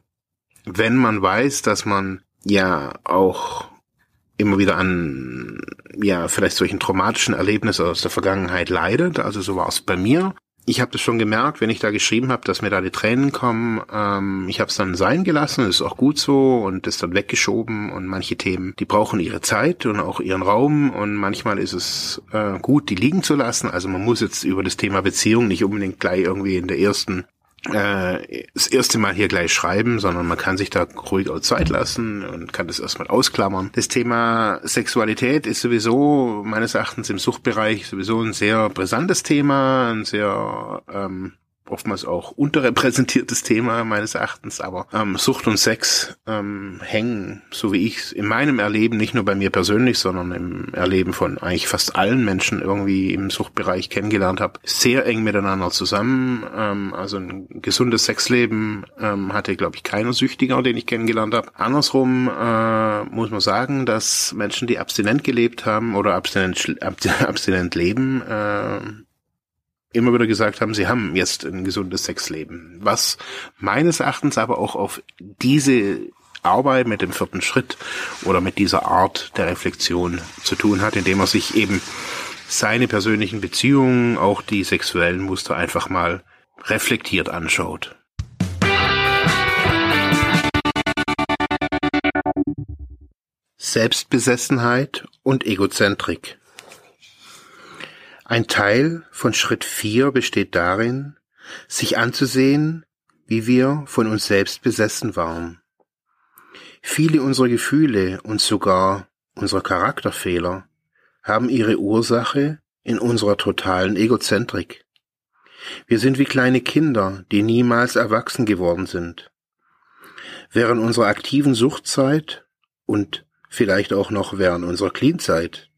wenn man weiß, dass man ja auch immer wieder an, ja, vielleicht solchen traumatischen Erlebnissen aus der Vergangenheit leidet. Also so war es bei mir. ich habe das schon gemerkt, wenn ich da geschrieben habe, dass mir da die Tränen kommen. Ähm, ich habe es dann sein gelassen, ist auch gut so und ist dann weggeschoben. Und manche Themen, die brauchen ihre Zeit und auch ihren Raum. Und manchmal ist es äh, gut, die liegen zu lassen. Also man muss jetzt über das Thema Beziehung nicht unbedingt gleich irgendwie in der ersten äh, das erste Mal hier gleich schreiben, sondern man kann sich da ruhig auch Zeit lassen und kann das erstmal ausklammern. Das Thema Sexualität ist sowieso meines Erachtens im Suchtbereich sowieso ein sehr brisantes Thema, ein sehr ähm, oftmals auch unterrepräsentiertes Thema meines Erachtens, aber ähm, Sucht und Sex ähm, hängen, so wie ich in meinem Erleben, nicht nur bei mir persönlich, sondern im Erleben von eigentlich fast allen Menschen irgendwie im Suchtbereich kennengelernt habe, sehr eng miteinander zusammen. Ähm, also ein gesundes Sexleben ähm, hatte, glaube ich, keiner Süchtiger, den ich kennengelernt habe. Andersrum äh, muss man sagen, dass Menschen, die abstinent gelebt haben oder abstinent, abstinent leben, äh, immer wieder gesagt haben, sie haben jetzt ein gesundes Sexleben. Was meines Erachtens aber auch auf diese Arbeit mit dem vierten Schritt oder mit dieser Art der Reflexion zu tun hat, indem er sich eben seine persönlichen Beziehungen, auch die sexuellen Muster einfach mal reflektiert anschaut. Selbstbesessenheit und Egozentrik. Ein Teil von Schritt 4 besteht darin, sich anzusehen, wie wir von uns selbst besessen waren. Viele unserer Gefühle und sogar unserer Charakterfehler haben ihre Ursache in unserer totalen Egozentrik. Wir sind wie kleine Kinder, die niemals erwachsen geworden sind. Während unserer aktiven Suchtzeit und vielleicht auch noch während unserer Cleanzeit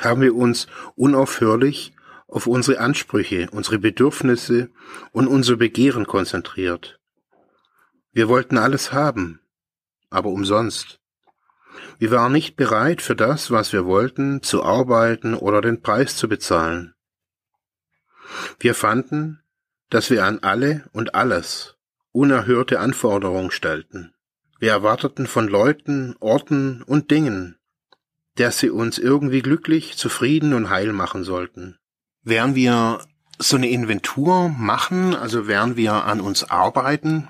haben wir uns unaufhörlich auf unsere Ansprüche, unsere Bedürfnisse und unser Begehren konzentriert. Wir wollten alles haben, aber umsonst. Wir waren nicht bereit, für das, was wir wollten, zu arbeiten oder den Preis zu bezahlen. Wir fanden, dass wir an alle und alles unerhörte Anforderungen stellten. Wir erwarteten von Leuten, Orten und Dingen, dass sie uns irgendwie glücklich, zufrieden und heil machen sollten. Während wir so eine Inventur machen, also während wir an uns arbeiten,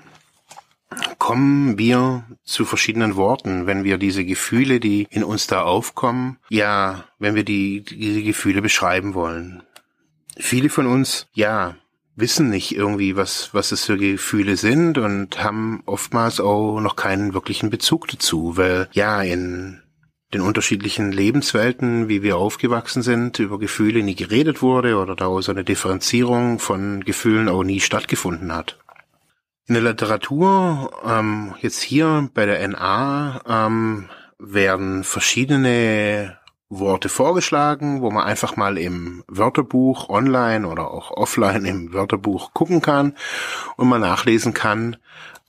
kommen wir zu verschiedenen Worten, wenn wir diese Gefühle, die in uns da aufkommen, ja, wenn wir die, diese Gefühle beschreiben wollen. Viele von uns, ja, wissen nicht irgendwie, was, was es für Gefühle sind und haben oftmals auch noch keinen wirklichen Bezug dazu, weil ja, in den unterschiedlichen Lebenswelten, wie wir aufgewachsen sind, über Gefühle nie geredet wurde oder da so eine Differenzierung von Gefühlen auch nie stattgefunden hat. In der Literatur, ähm, jetzt hier bei der NA, ähm, werden verschiedene Worte vorgeschlagen, wo man einfach mal im Wörterbuch online oder auch offline im Wörterbuch gucken kann und man nachlesen kann,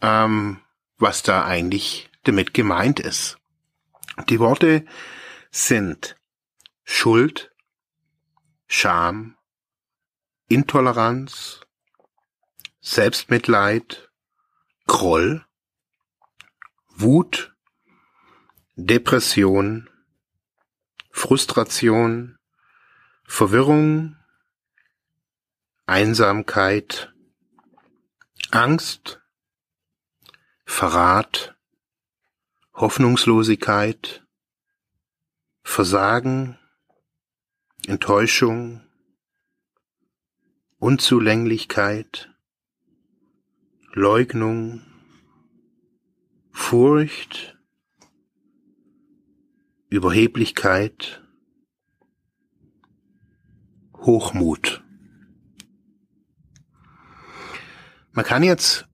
ähm, was da eigentlich damit gemeint ist. Die Worte sind Schuld, Scham, Intoleranz, Selbstmitleid, Groll, Wut, Depression, Frustration, Verwirrung, Einsamkeit, Angst, Verrat, Hoffnungslosigkeit, Versagen, Enttäuschung, Unzulänglichkeit, Leugnung, Furcht, Überheblichkeit, Hochmut. Man kann jetzt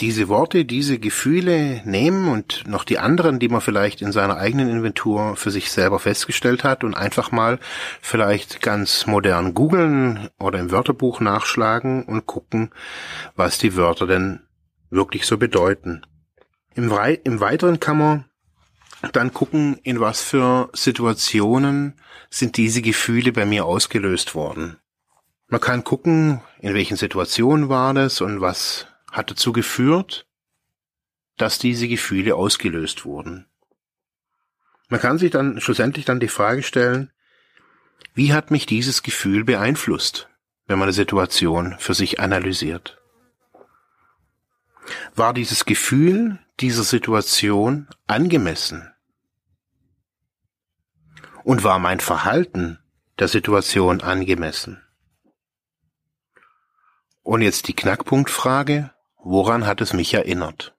diese Worte, diese Gefühle nehmen und noch die anderen, die man vielleicht in seiner eigenen Inventur für sich selber festgestellt hat und einfach mal vielleicht ganz modern googeln oder im Wörterbuch nachschlagen und gucken, was die Wörter denn wirklich so bedeuten. Im, im Weiteren kann man dann gucken, in was für Situationen sind diese Gefühle bei mir ausgelöst worden. Man kann gucken, in welchen Situationen war das und was hat dazu geführt, dass diese Gefühle ausgelöst wurden. Man kann sich dann schlussendlich dann die Frage stellen, wie hat mich dieses Gefühl beeinflusst? wenn man eine Situation für sich analysiert. War dieses Gefühl dieser Situation angemessen? Und war mein Verhalten der Situation angemessen? Und jetzt die Knackpunktfrage, woran hat es mich erinnert?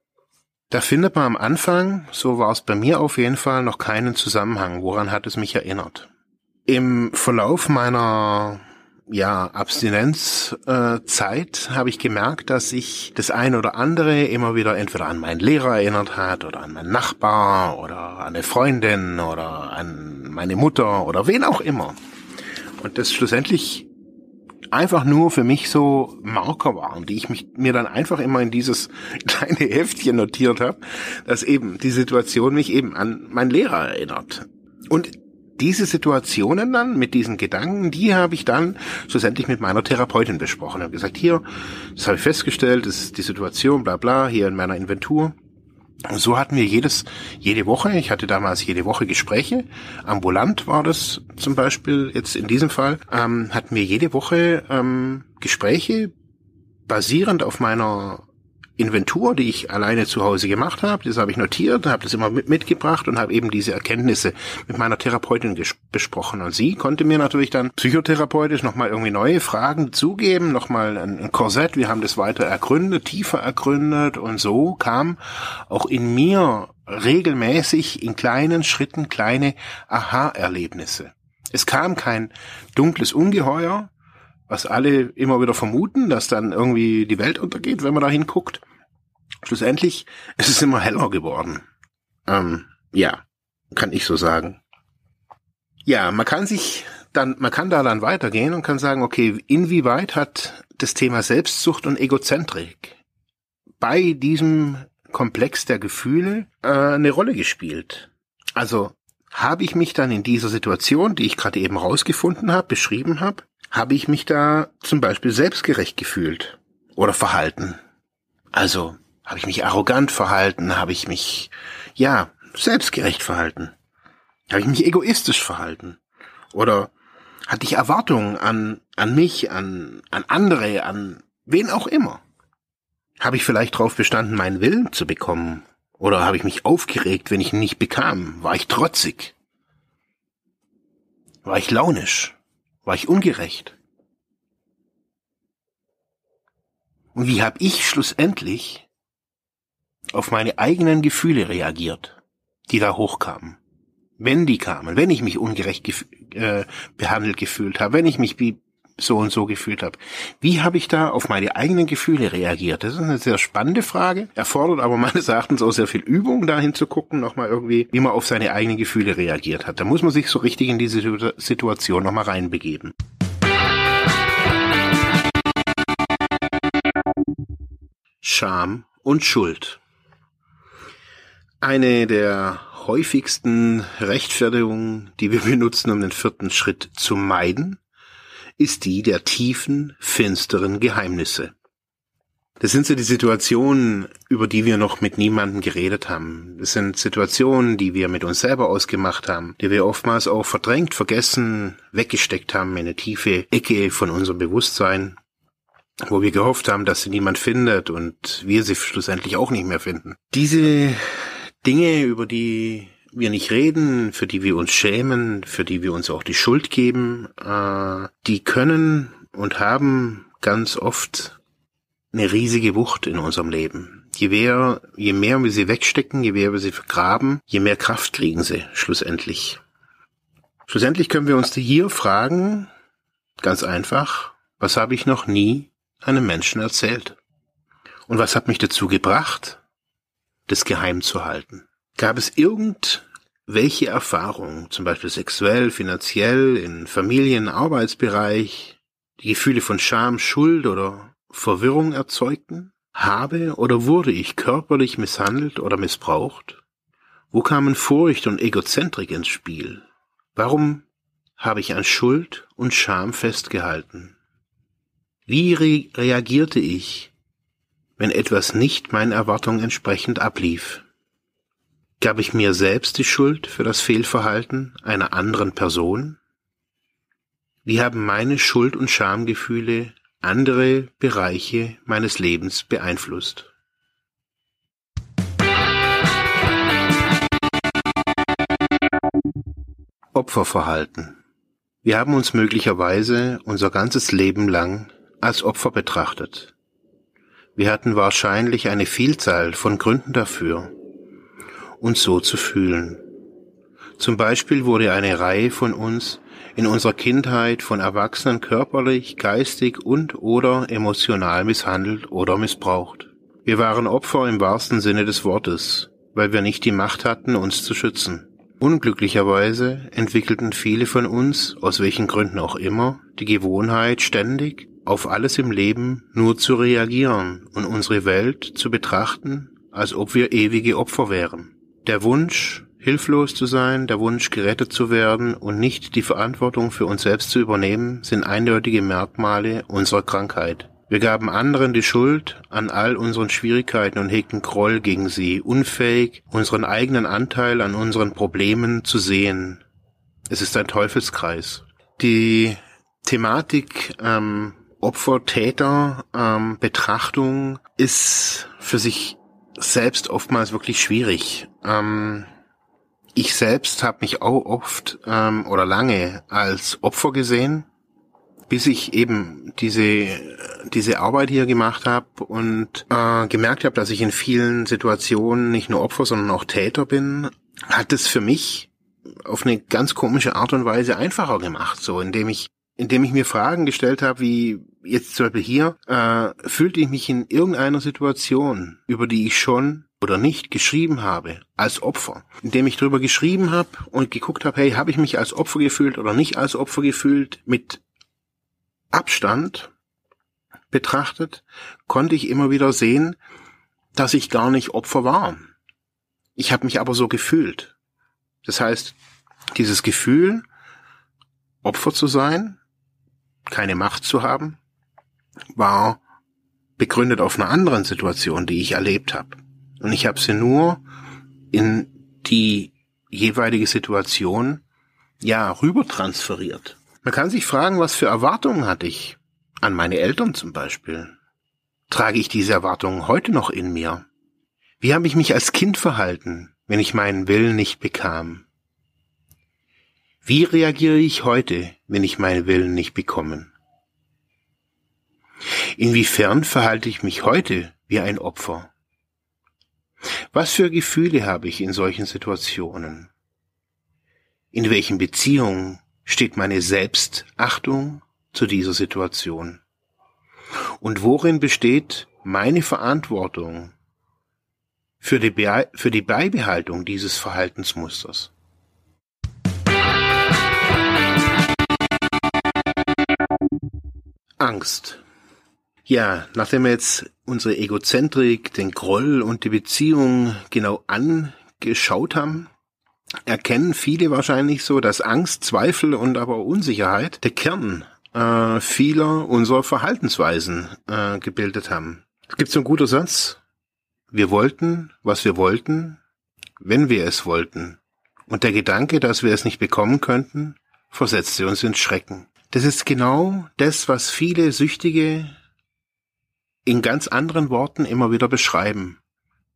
Da findet man am Anfang, so war es bei mir auf jeden Fall, noch keinen Zusammenhang. Woran hat es mich erinnert? Im Verlauf meiner ja, Abstinenzzeit äh, habe ich gemerkt, dass ich das eine oder andere immer wieder entweder an meinen Lehrer erinnert hat oder an meinen Nachbar oder an eine Freundin oder an meine Mutter oder wen auch immer. Und das schlussendlich einfach nur für mich so Marker waren, die ich mich, mir dann einfach immer in dieses kleine Heftchen notiert habe, dass eben die Situation mich eben an meinen Lehrer erinnert. Und diese Situationen dann mit diesen Gedanken, die habe ich dann schlussendlich mit meiner Therapeutin besprochen. Ich habe gesagt, hier, das habe ich festgestellt, das ist die Situation, bla bla, hier in meiner Inventur. So hatten wir jedes, jede Woche, ich hatte damals jede Woche Gespräche, ambulant war das zum Beispiel jetzt in diesem Fall, ähm, hatten wir jede Woche ähm, Gespräche basierend auf meiner Inventur, die ich alleine zu Hause gemacht habe. Das habe ich notiert, habe das immer mit, mitgebracht und habe eben diese Erkenntnisse mit meiner Therapeutin besprochen. Und sie konnte mir natürlich dann psychotherapeutisch nochmal irgendwie neue Fragen zugeben, nochmal ein, ein Korsett. Wir haben das weiter ergründet, tiefer ergründet und so kam auch in mir regelmäßig in kleinen Schritten kleine Aha-Erlebnisse. Es kam kein dunkles Ungeheuer, was alle immer wieder vermuten, dass dann irgendwie die Welt untergeht, wenn man da hinguckt. Schlussendlich ist es immer heller geworden. Ähm, ja, kann ich so sagen. Ja, man kann sich dann, man kann da dann weitergehen und kann sagen, okay, inwieweit hat das Thema Selbstsucht und Egozentrik bei diesem Komplex der Gefühle äh, eine Rolle gespielt? Also habe ich mich dann in dieser Situation, die ich gerade eben rausgefunden habe, beschrieben habe, habe ich mich da zum Beispiel selbstgerecht gefühlt oder verhalten. Also habe ich mich arrogant verhalten, habe ich mich, ja, selbstgerecht verhalten, habe ich mich egoistisch verhalten oder hatte ich Erwartungen an, an mich, an, an andere, an wen auch immer. Habe ich vielleicht darauf bestanden, meinen Willen zu bekommen? Oder habe ich mich aufgeregt, wenn ich ihn nicht bekam? War ich trotzig? War ich launisch? War ich ungerecht? Und wie habe ich schlussendlich auf meine eigenen Gefühle reagiert, die da hochkamen? Wenn die kamen, wenn ich mich ungerecht gef äh, behandelt gefühlt habe, wenn ich mich wie so und so gefühlt habe. Wie habe ich da auf meine eigenen Gefühle reagiert? Das ist eine sehr spannende Frage, erfordert aber meines Erachtens auch sehr viel Übung, dahin zu gucken, nochmal irgendwie, wie man auf seine eigenen Gefühle reagiert hat. Da muss man sich so richtig in diese Situation nochmal reinbegeben. Scham und Schuld. Eine der häufigsten Rechtfertigungen, die wir benutzen, um den vierten Schritt zu meiden, ist die der tiefen, finsteren Geheimnisse. Das sind so die Situationen, über die wir noch mit niemandem geredet haben. Das sind Situationen, die wir mit uns selber ausgemacht haben, die wir oftmals auch verdrängt, vergessen, weggesteckt haben in eine tiefe Ecke von unserem Bewusstsein, wo wir gehofft haben, dass sie niemand findet und wir sie schlussendlich auch nicht mehr finden. Diese Dinge, über die wir nicht reden, für die wir uns schämen, für die wir uns auch die Schuld geben, äh, die können und haben ganz oft eine riesige Wucht in unserem Leben. Je mehr, je mehr wir sie wegstecken, je mehr wir sie vergraben, je mehr Kraft kriegen sie schlussendlich. Schlussendlich können wir uns hier fragen, ganz einfach, was habe ich noch nie einem Menschen erzählt? Und was hat mich dazu gebracht, das geheim zu halten? Gab es irgendwelche Erfahrungen, zum Beispiel sexuell, finanziell, in Familien, Arbeitsbereich, die Gefühle von Scham, Schuld oder Verwirrung erzeugten? Habe oder wurde ich körperlich misshandelt oder missbraucht? Wo kamen Furcht und Egozentrik ins Spiel? Warum habe ich an Schuld und Scham festgehalten? Wie re reagierte ich, wenn etwas nicht meinen Erwartungen entsprechend ablief? Gab ich mir selbst die Schuld für das Fehlverhalten einer anderen Person? Wie haben meine Schuld- und Schamgefühle andere Bereiche meines Lebens beeinflusst? Opferverhalten. Wir haben uns möglicherweise unser ganzes Leben lang als Opfer betrachtet. Wir hatten wahrscheinlich eine Vielzahl von Gründen dafür, uns so zu fühlen. Zum Beispiel wurde eine Reihe von uns in unserer Kindheit von Erwachsenen körperlich, geistig und oder emotional misshandelt oder missbraucht. Wir waren Opfer im wahrsten Sinne des Wortes, weil wir nicht die Macht hatten, uns zu schützen. Unglücklicherweise entwickelten viele von uns, aus welchen Gründen auch immer, die Gewohnheit, ständig auf alles im Leben nur zu reagieren und unsere Welt zu betrachten, als ob wir ewige Opfer wären. Der Wunsch, hilflos zu sein, der Wunsch, gerettet zu werden und nicht die Verantwortung für uns selbst zu übernehmen, sind eindeutige Merkmale unserer Krankheit. Wir gaben anderen die Schuld an all unseren Schwierigkeiten und hegten Groll gegen sie, unfähig, unseren eigenen Anteil an unseren Problemen zu sehen. Es ist ein Teufelskreis. Die Thematik ähm, Opfer-Täter-Betrachtung ähm, ist für sich selbst oftmals wirklich schwierig. Ähm, ich selbst habe mich auch oft ähm, oder lange als Opfer gesehen bis ich eben diese diese Arbeit hier gemacht habe und äh, gemerkt habe, dass ich in vielen Situationen nicht nur Opfer, sondern auch Täter bin, hat es für mich auf eine ganz komische Art und Weise einfacher gemacht, so indem ich indem ich mir Fragen gestellt habe, wie jetzt zum Beispiel hier, äh, fühlte ich mich in irgendeiner Situation, über die ich schon oder nicht geschrieben habe, als Opfer, indem ich drüber geschrieben habe und geguckt habe, hey, habe ich mich als Opfer gefühlt oder nicht als Opfer gefühlt, mit Abstand betrachtet, konnte ich immer wieder sehen, dass ich gar nicht Opfer war. Ich habe mich aber so gefühlt. Das heißt, dieses Gefühl, Opfer zu sein, keine Macht zu haben, war begründet auf einer anderen Situation, die ich erlebt habe. Und ich habe sie nur in die jeweilige Situation ja rüber transferiert. Man kann sich fragen, was für Erwartungen hatte ich an meine Eltern zum Beispiel. Trage ich diese Erwartungen heute noch in mir? Wie habe ich mich als Kind verhalten, wenn ich meinen Willen nicht bekam? Wie reagiere ich heute, wenn ich meinen Willen nicht bekomme? Inwiefern verhalte ich mich heute wie ein Opfer? Was für Gefühle habe ich in solchen Situationen? In welchen Beziehungen steht meine Selbstachtung zu dieser Situation? Und worin besteht meine Verantwortung für die, Be für die Beibehaltung dieses Verhaltensmusters? Angst. Ja, nachdem wir jetzt unsere Egozentrik, den Groll und die Beziehung genau angeschaut haben, erkennen viele wahrscheinlich so, dass Angst, Zweifel und aber Unsicherheit der Kern äh, vieler unserer Verhaltensweisen äh, gebildet haben. Es gibt so einen guten Satz. Wir wollten, was wir wollten, wenn wir es wollten. Und der Gedanke, dass wir es nicht bekommen könnten, versetzte uns in Schrecken. Das ist genau das, was viele Süchtige in ganz anderen Worten immer wieder beschreiben.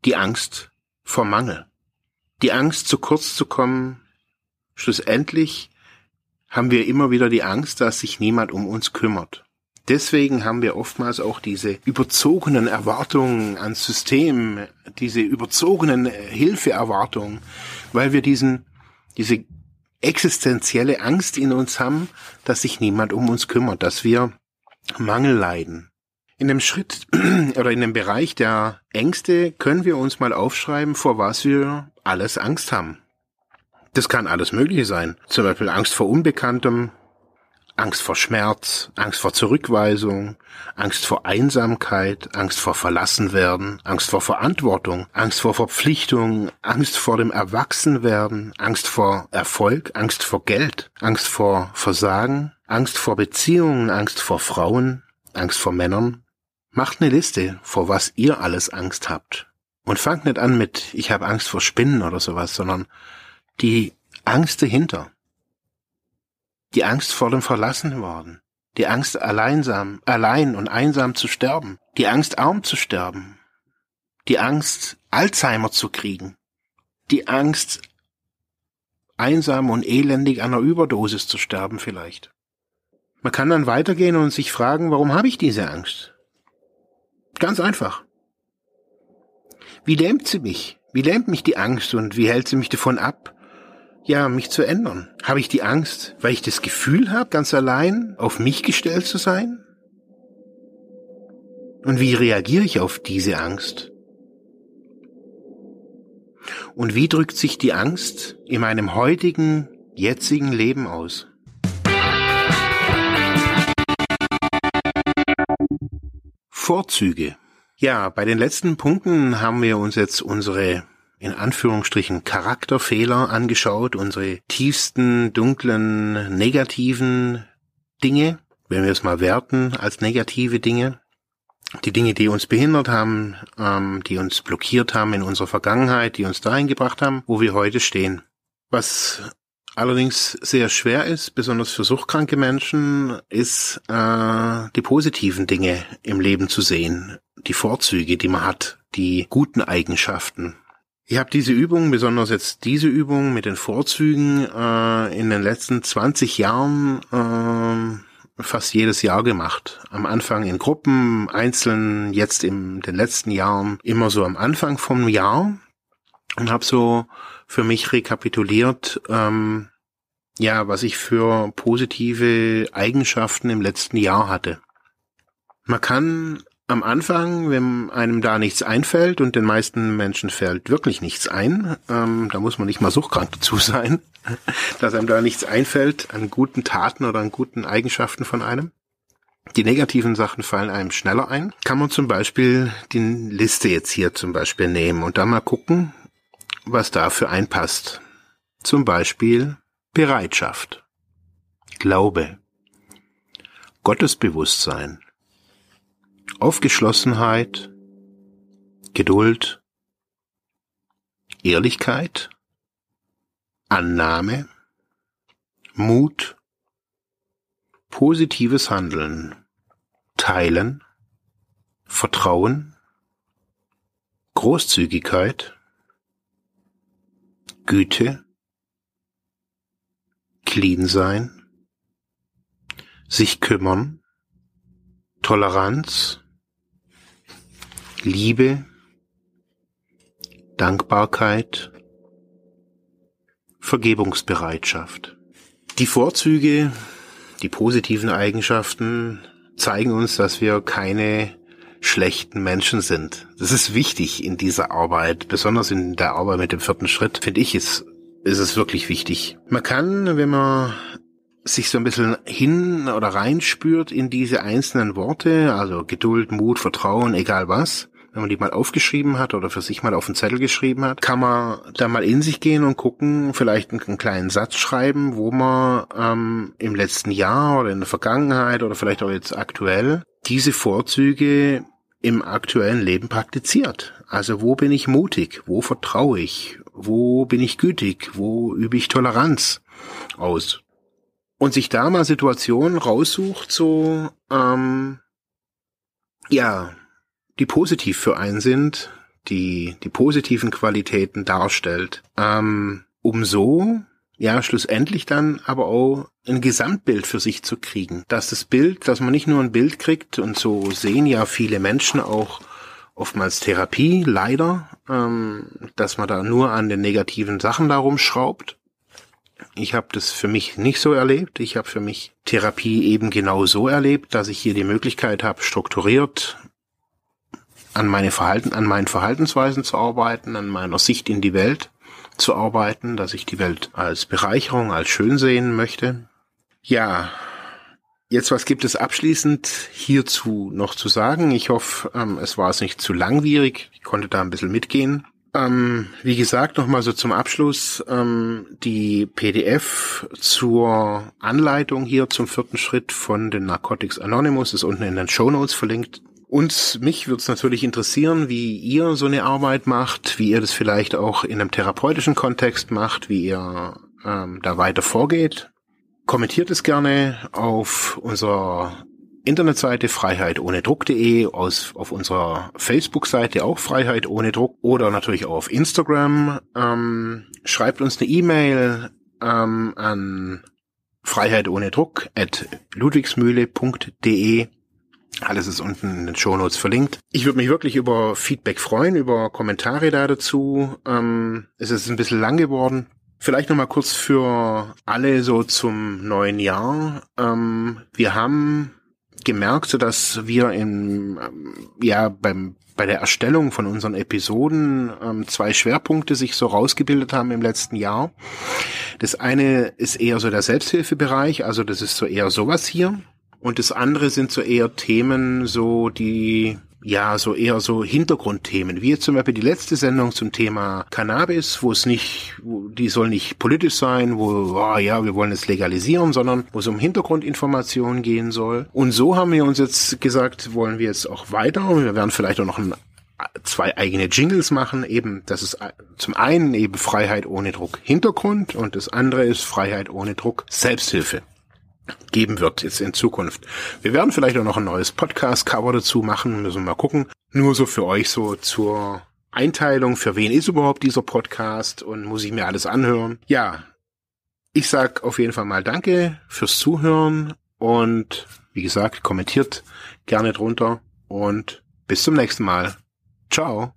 Die Angst vor Mangel die Angst, zu kurz zu kommen. Schlussendlich haben wir immer wieder die Angst, dass sich niemand um uns kümmert. Deswegen haben wir oftmals auch diese überzogenen Erwartungen ans System, diese überzogenen Hilfeerwartungen, weil wir diesen, diese existenzielle Angst in uns haben, dass sich niemand um uns kümmert, dass wir Mangel leiden. In dem Schritt oder in dem Bereich der Ängste können wir uns mal aufschreiben, vor was wir alles Angst haben. Das kann alles Mögliche sein. Zum Beispiel Angst vor Unbekanntem, Angst vor Schmerz, Angst vor Zurückweisung, Angst vor Einsamkeit, Angst vor Verlassenwerden, Angst vor Verantwortung, Angst vor Verpflichtung, Angst vor dem Erwachsenwerden, Angst vor Erfolg, Angst vor Geld, Angst vor Versagen, Angst vor Beziehungen, Angst vor Frauen, Angst vor Männern. Macht eine Liste, vor was ihr alles Angst habt. Und fangt nicht an mit, ich habe Angst vor Spinnen oder sowas, sondern die Angst dahinter. Die Angst vor dem Verlassenwerden. Die Angst, alleinsam, allein und einsam zu sterben. Die Angst, arm zu sterben. Die Angst, Alzheimer zu kriegen. Die Angst, einsam und elendig an einer Überdosis zu sterben vielleicht. Man kann dann weitergehen und sich fragen, warum habe ich diese Angst? Ganz einfach. Wie lähmt sie mich? Wie lähmt mich die Angst und wie hält sie mich davon ab, ja, mich zu ändern? Habe ich die Angst, weil ich das Gefühl habe, ganz allein auf mich gestellt zu sein? Und wie reagiere ich auf diese Angst? Und wie drückt sich die Angst in meinem heutigen, jetzigen Leben aus? Vorzüge. Ja, bei den letzten Punkten haben wir uns jetzt unsere in Anführungsstrichen Charakterfehler angeschaut, unsere tiefsten, dunklen, negativen Dinge, wenn wir es mal werten als negative Dinge, die Dinge, die uns behindert haben, ähm, die uns blockiert haben in unserer Vergangenheit, die uns dahin gebracht haben, wo wir heute stehen. Was allerdings sehr schwer ist, besonders für suchtkranke Menschen, ist äh, die positiven Dinge im Leben zu sehen, die Vorzüge, die man hat, die guten Eigenschaften. Ich habe diese Übung, besonders jetzt diese Übung mit den Vorzügen, äh, in den letzten 20 Jahren äh, fast jedes Jahr gemacht. Am Anfang in Gruppen, einzeln, jetzt in den letzten Jahren immer so am Anfang vom Jahr und habe so für mich rekapituliert, ähm, ja, was ich für positive Eigenschaften im letzten Jahr hatte. Man kann am Anfang, wenn einem da nichts einfällt und den meisten Menschen fällt wirklich nichts ein, ähm, da muss man nicht mal suchtkrank dazu sein, dass einem da nichts einfällt an guten Taten oder an guten Eigenschaften von einem. Die negativen Sachen fallen einem schneller ein. Kann man zum Beispiel die Liste jetzt hier zum Beispiel nehmen und da mal gucken, was dafür einpasst. Zum Beispiel Bereitschaft, Glaube, Gottesbewusstsein, Aufgeschlossenheit, Geduld, Ehrlichkeit, Annahme, Mut, positives Handeln, Teilen, Vertrauen, Großzügigkeit, Güte, clean sein, sich kümmern, Toleranz, Liebe, Dankbarkeit, Vergebungsbereitschaft. Die Vorzüge, die positiven Eigenschaften zeigen uns, dass wir keine schlechten Menschen sind. Das ist wichtig in dieser Arbeit, besonders in der Arbeit mit dem vierten Schritt, finde ich, ist, ist es wirklich wichtig. Man kann, wenn man sich so ein bisschen hin oder rein spürt in diese einzelnen Worte, also Geduld, Mut, Vertrauen, egal was, wenn man die mal aufgeschrieben hat oder für sich mal auf den Zettel geschrieben hat, kann man da mal in sich gehen und gucken, vielleicht einen, einen kleinen Satz schreiben, wo man ähm, im letzten Jahr oder in der Vergangenheit oder vielleicht auch jetzt aktuell diese Vorzüge im aktuellen Leben praktiziert. Also wo bin ich mutig? Wo vertraue ich? Wo bin ich gütig? Wo übe ich Toleranz aus? Und sich da mal Situationen raussucht, so, ähm, ja, die positiv für einen sind, die die positiven Qualitäten darstellt, ähm, um so ja, schlussendlich dann aber auch ein Gesamtbild für sich zu kriegen. Dass das Bild, dass man nicht nur ein Bild kriegt und so sehen ja viele Menschen auch oftmals Therapie, leider, ähm, dass man da nur an den negativen Sachen darum schraubt. Ich habe das für mich nicht so erlebt. Ich habe für mich Therapie eben genau so erlebt, dass ich hier die Möglichkeit habe, strukturiert an meine Verhalten, an meinen Verhaltensweisen zu arbeiten, an meiner Sicht in die Welt zu arbeiten, dass ich die Welt als Bereicherung, als schön sehen möchte. Ja, jetzt was gibt es abschließend hierzu noch zu sagen? Ich hoffe, ähm, es war es nicht zu langwierig. Ich konnte da ein bisschen mitgehen. Ähm, wie gesagt, nochmal so zum Abschluss ähm, die PDF zur Anleitung hier zum vierten Schritt von den Narcotics Anonymous ist unten in den Show Notes verlinkt. Und mich würde es natürlich interessieren, wie ihr so eine Arbeit macht, wie ihr das vielleicht auch in einem therapeutischen Kontext macht, wie ihr ähm, da weiter vorgeht. kommentiert es gerne auf unserer Internetseite Freiheit ohne Druck.de, aus, auf unserer Facebook-Seite auch Freiheit ohne Druck oder natürlich auch auf Instagram. Ähm, schreibt uns eine E-Mail ähm, an Freiheit ohne Druck at ludwigsmühle.de. Alles ist unten in den Shownotes verlinkt. Ich würde mich wirklich über Feedback freuen, über Kommentare da dazu. Ähm, es ist ein bisschen lang geworden. Vielleicht nochmal kurz für alle so zum neuen Jahr. Ähm, wir haben gemerkt, dass wir in, ähm, ja, beim, bei der Erstellung von unseren Episoden ähm, zwei Schwerpunkte sich so rausgebildet haben im letzten Jahr. Das eine ist eher so der Selbsthilfebereich, also das ist so eher sowas hier. Und das andere sind so eher Themen, so die ja, so eher so Hintergrundthemen, wie jetzt zum Beispiel die letzte Sendung zum Thema Cannabis, wo es nicht, wo, die soll nicht politisch sein, wo, oh, ja, wir wollen es legalisieren, sondern wo es um Hintergrundinformationen gehen soll. Und so haben wir uns jetzt gesagt, wollen wir jetzt auch weiter, wir werden vielleicht auch noch ein zwei eigene Jingles machen, eben, das ist zum einen eben Freiheit ohne Druck Hintergrund und das andere ist Freiheit ohne Druck Selbsthilfe geben wird jetzt in Zukunft. Wir werden vielleicht auch noch ein neues Podcast-Cover dazu machen, müssen mal gucken. Nur so für euch so zur Einteilung, für wen ist überhaupt dieser Podcast und muss ich mir alles anhören. Ja, ich sag auf jeden Fall mal Danke fürs Zuhören und wie gesagt, kommentiert gerne drunter und bis zum nächsten Mal. Ciao.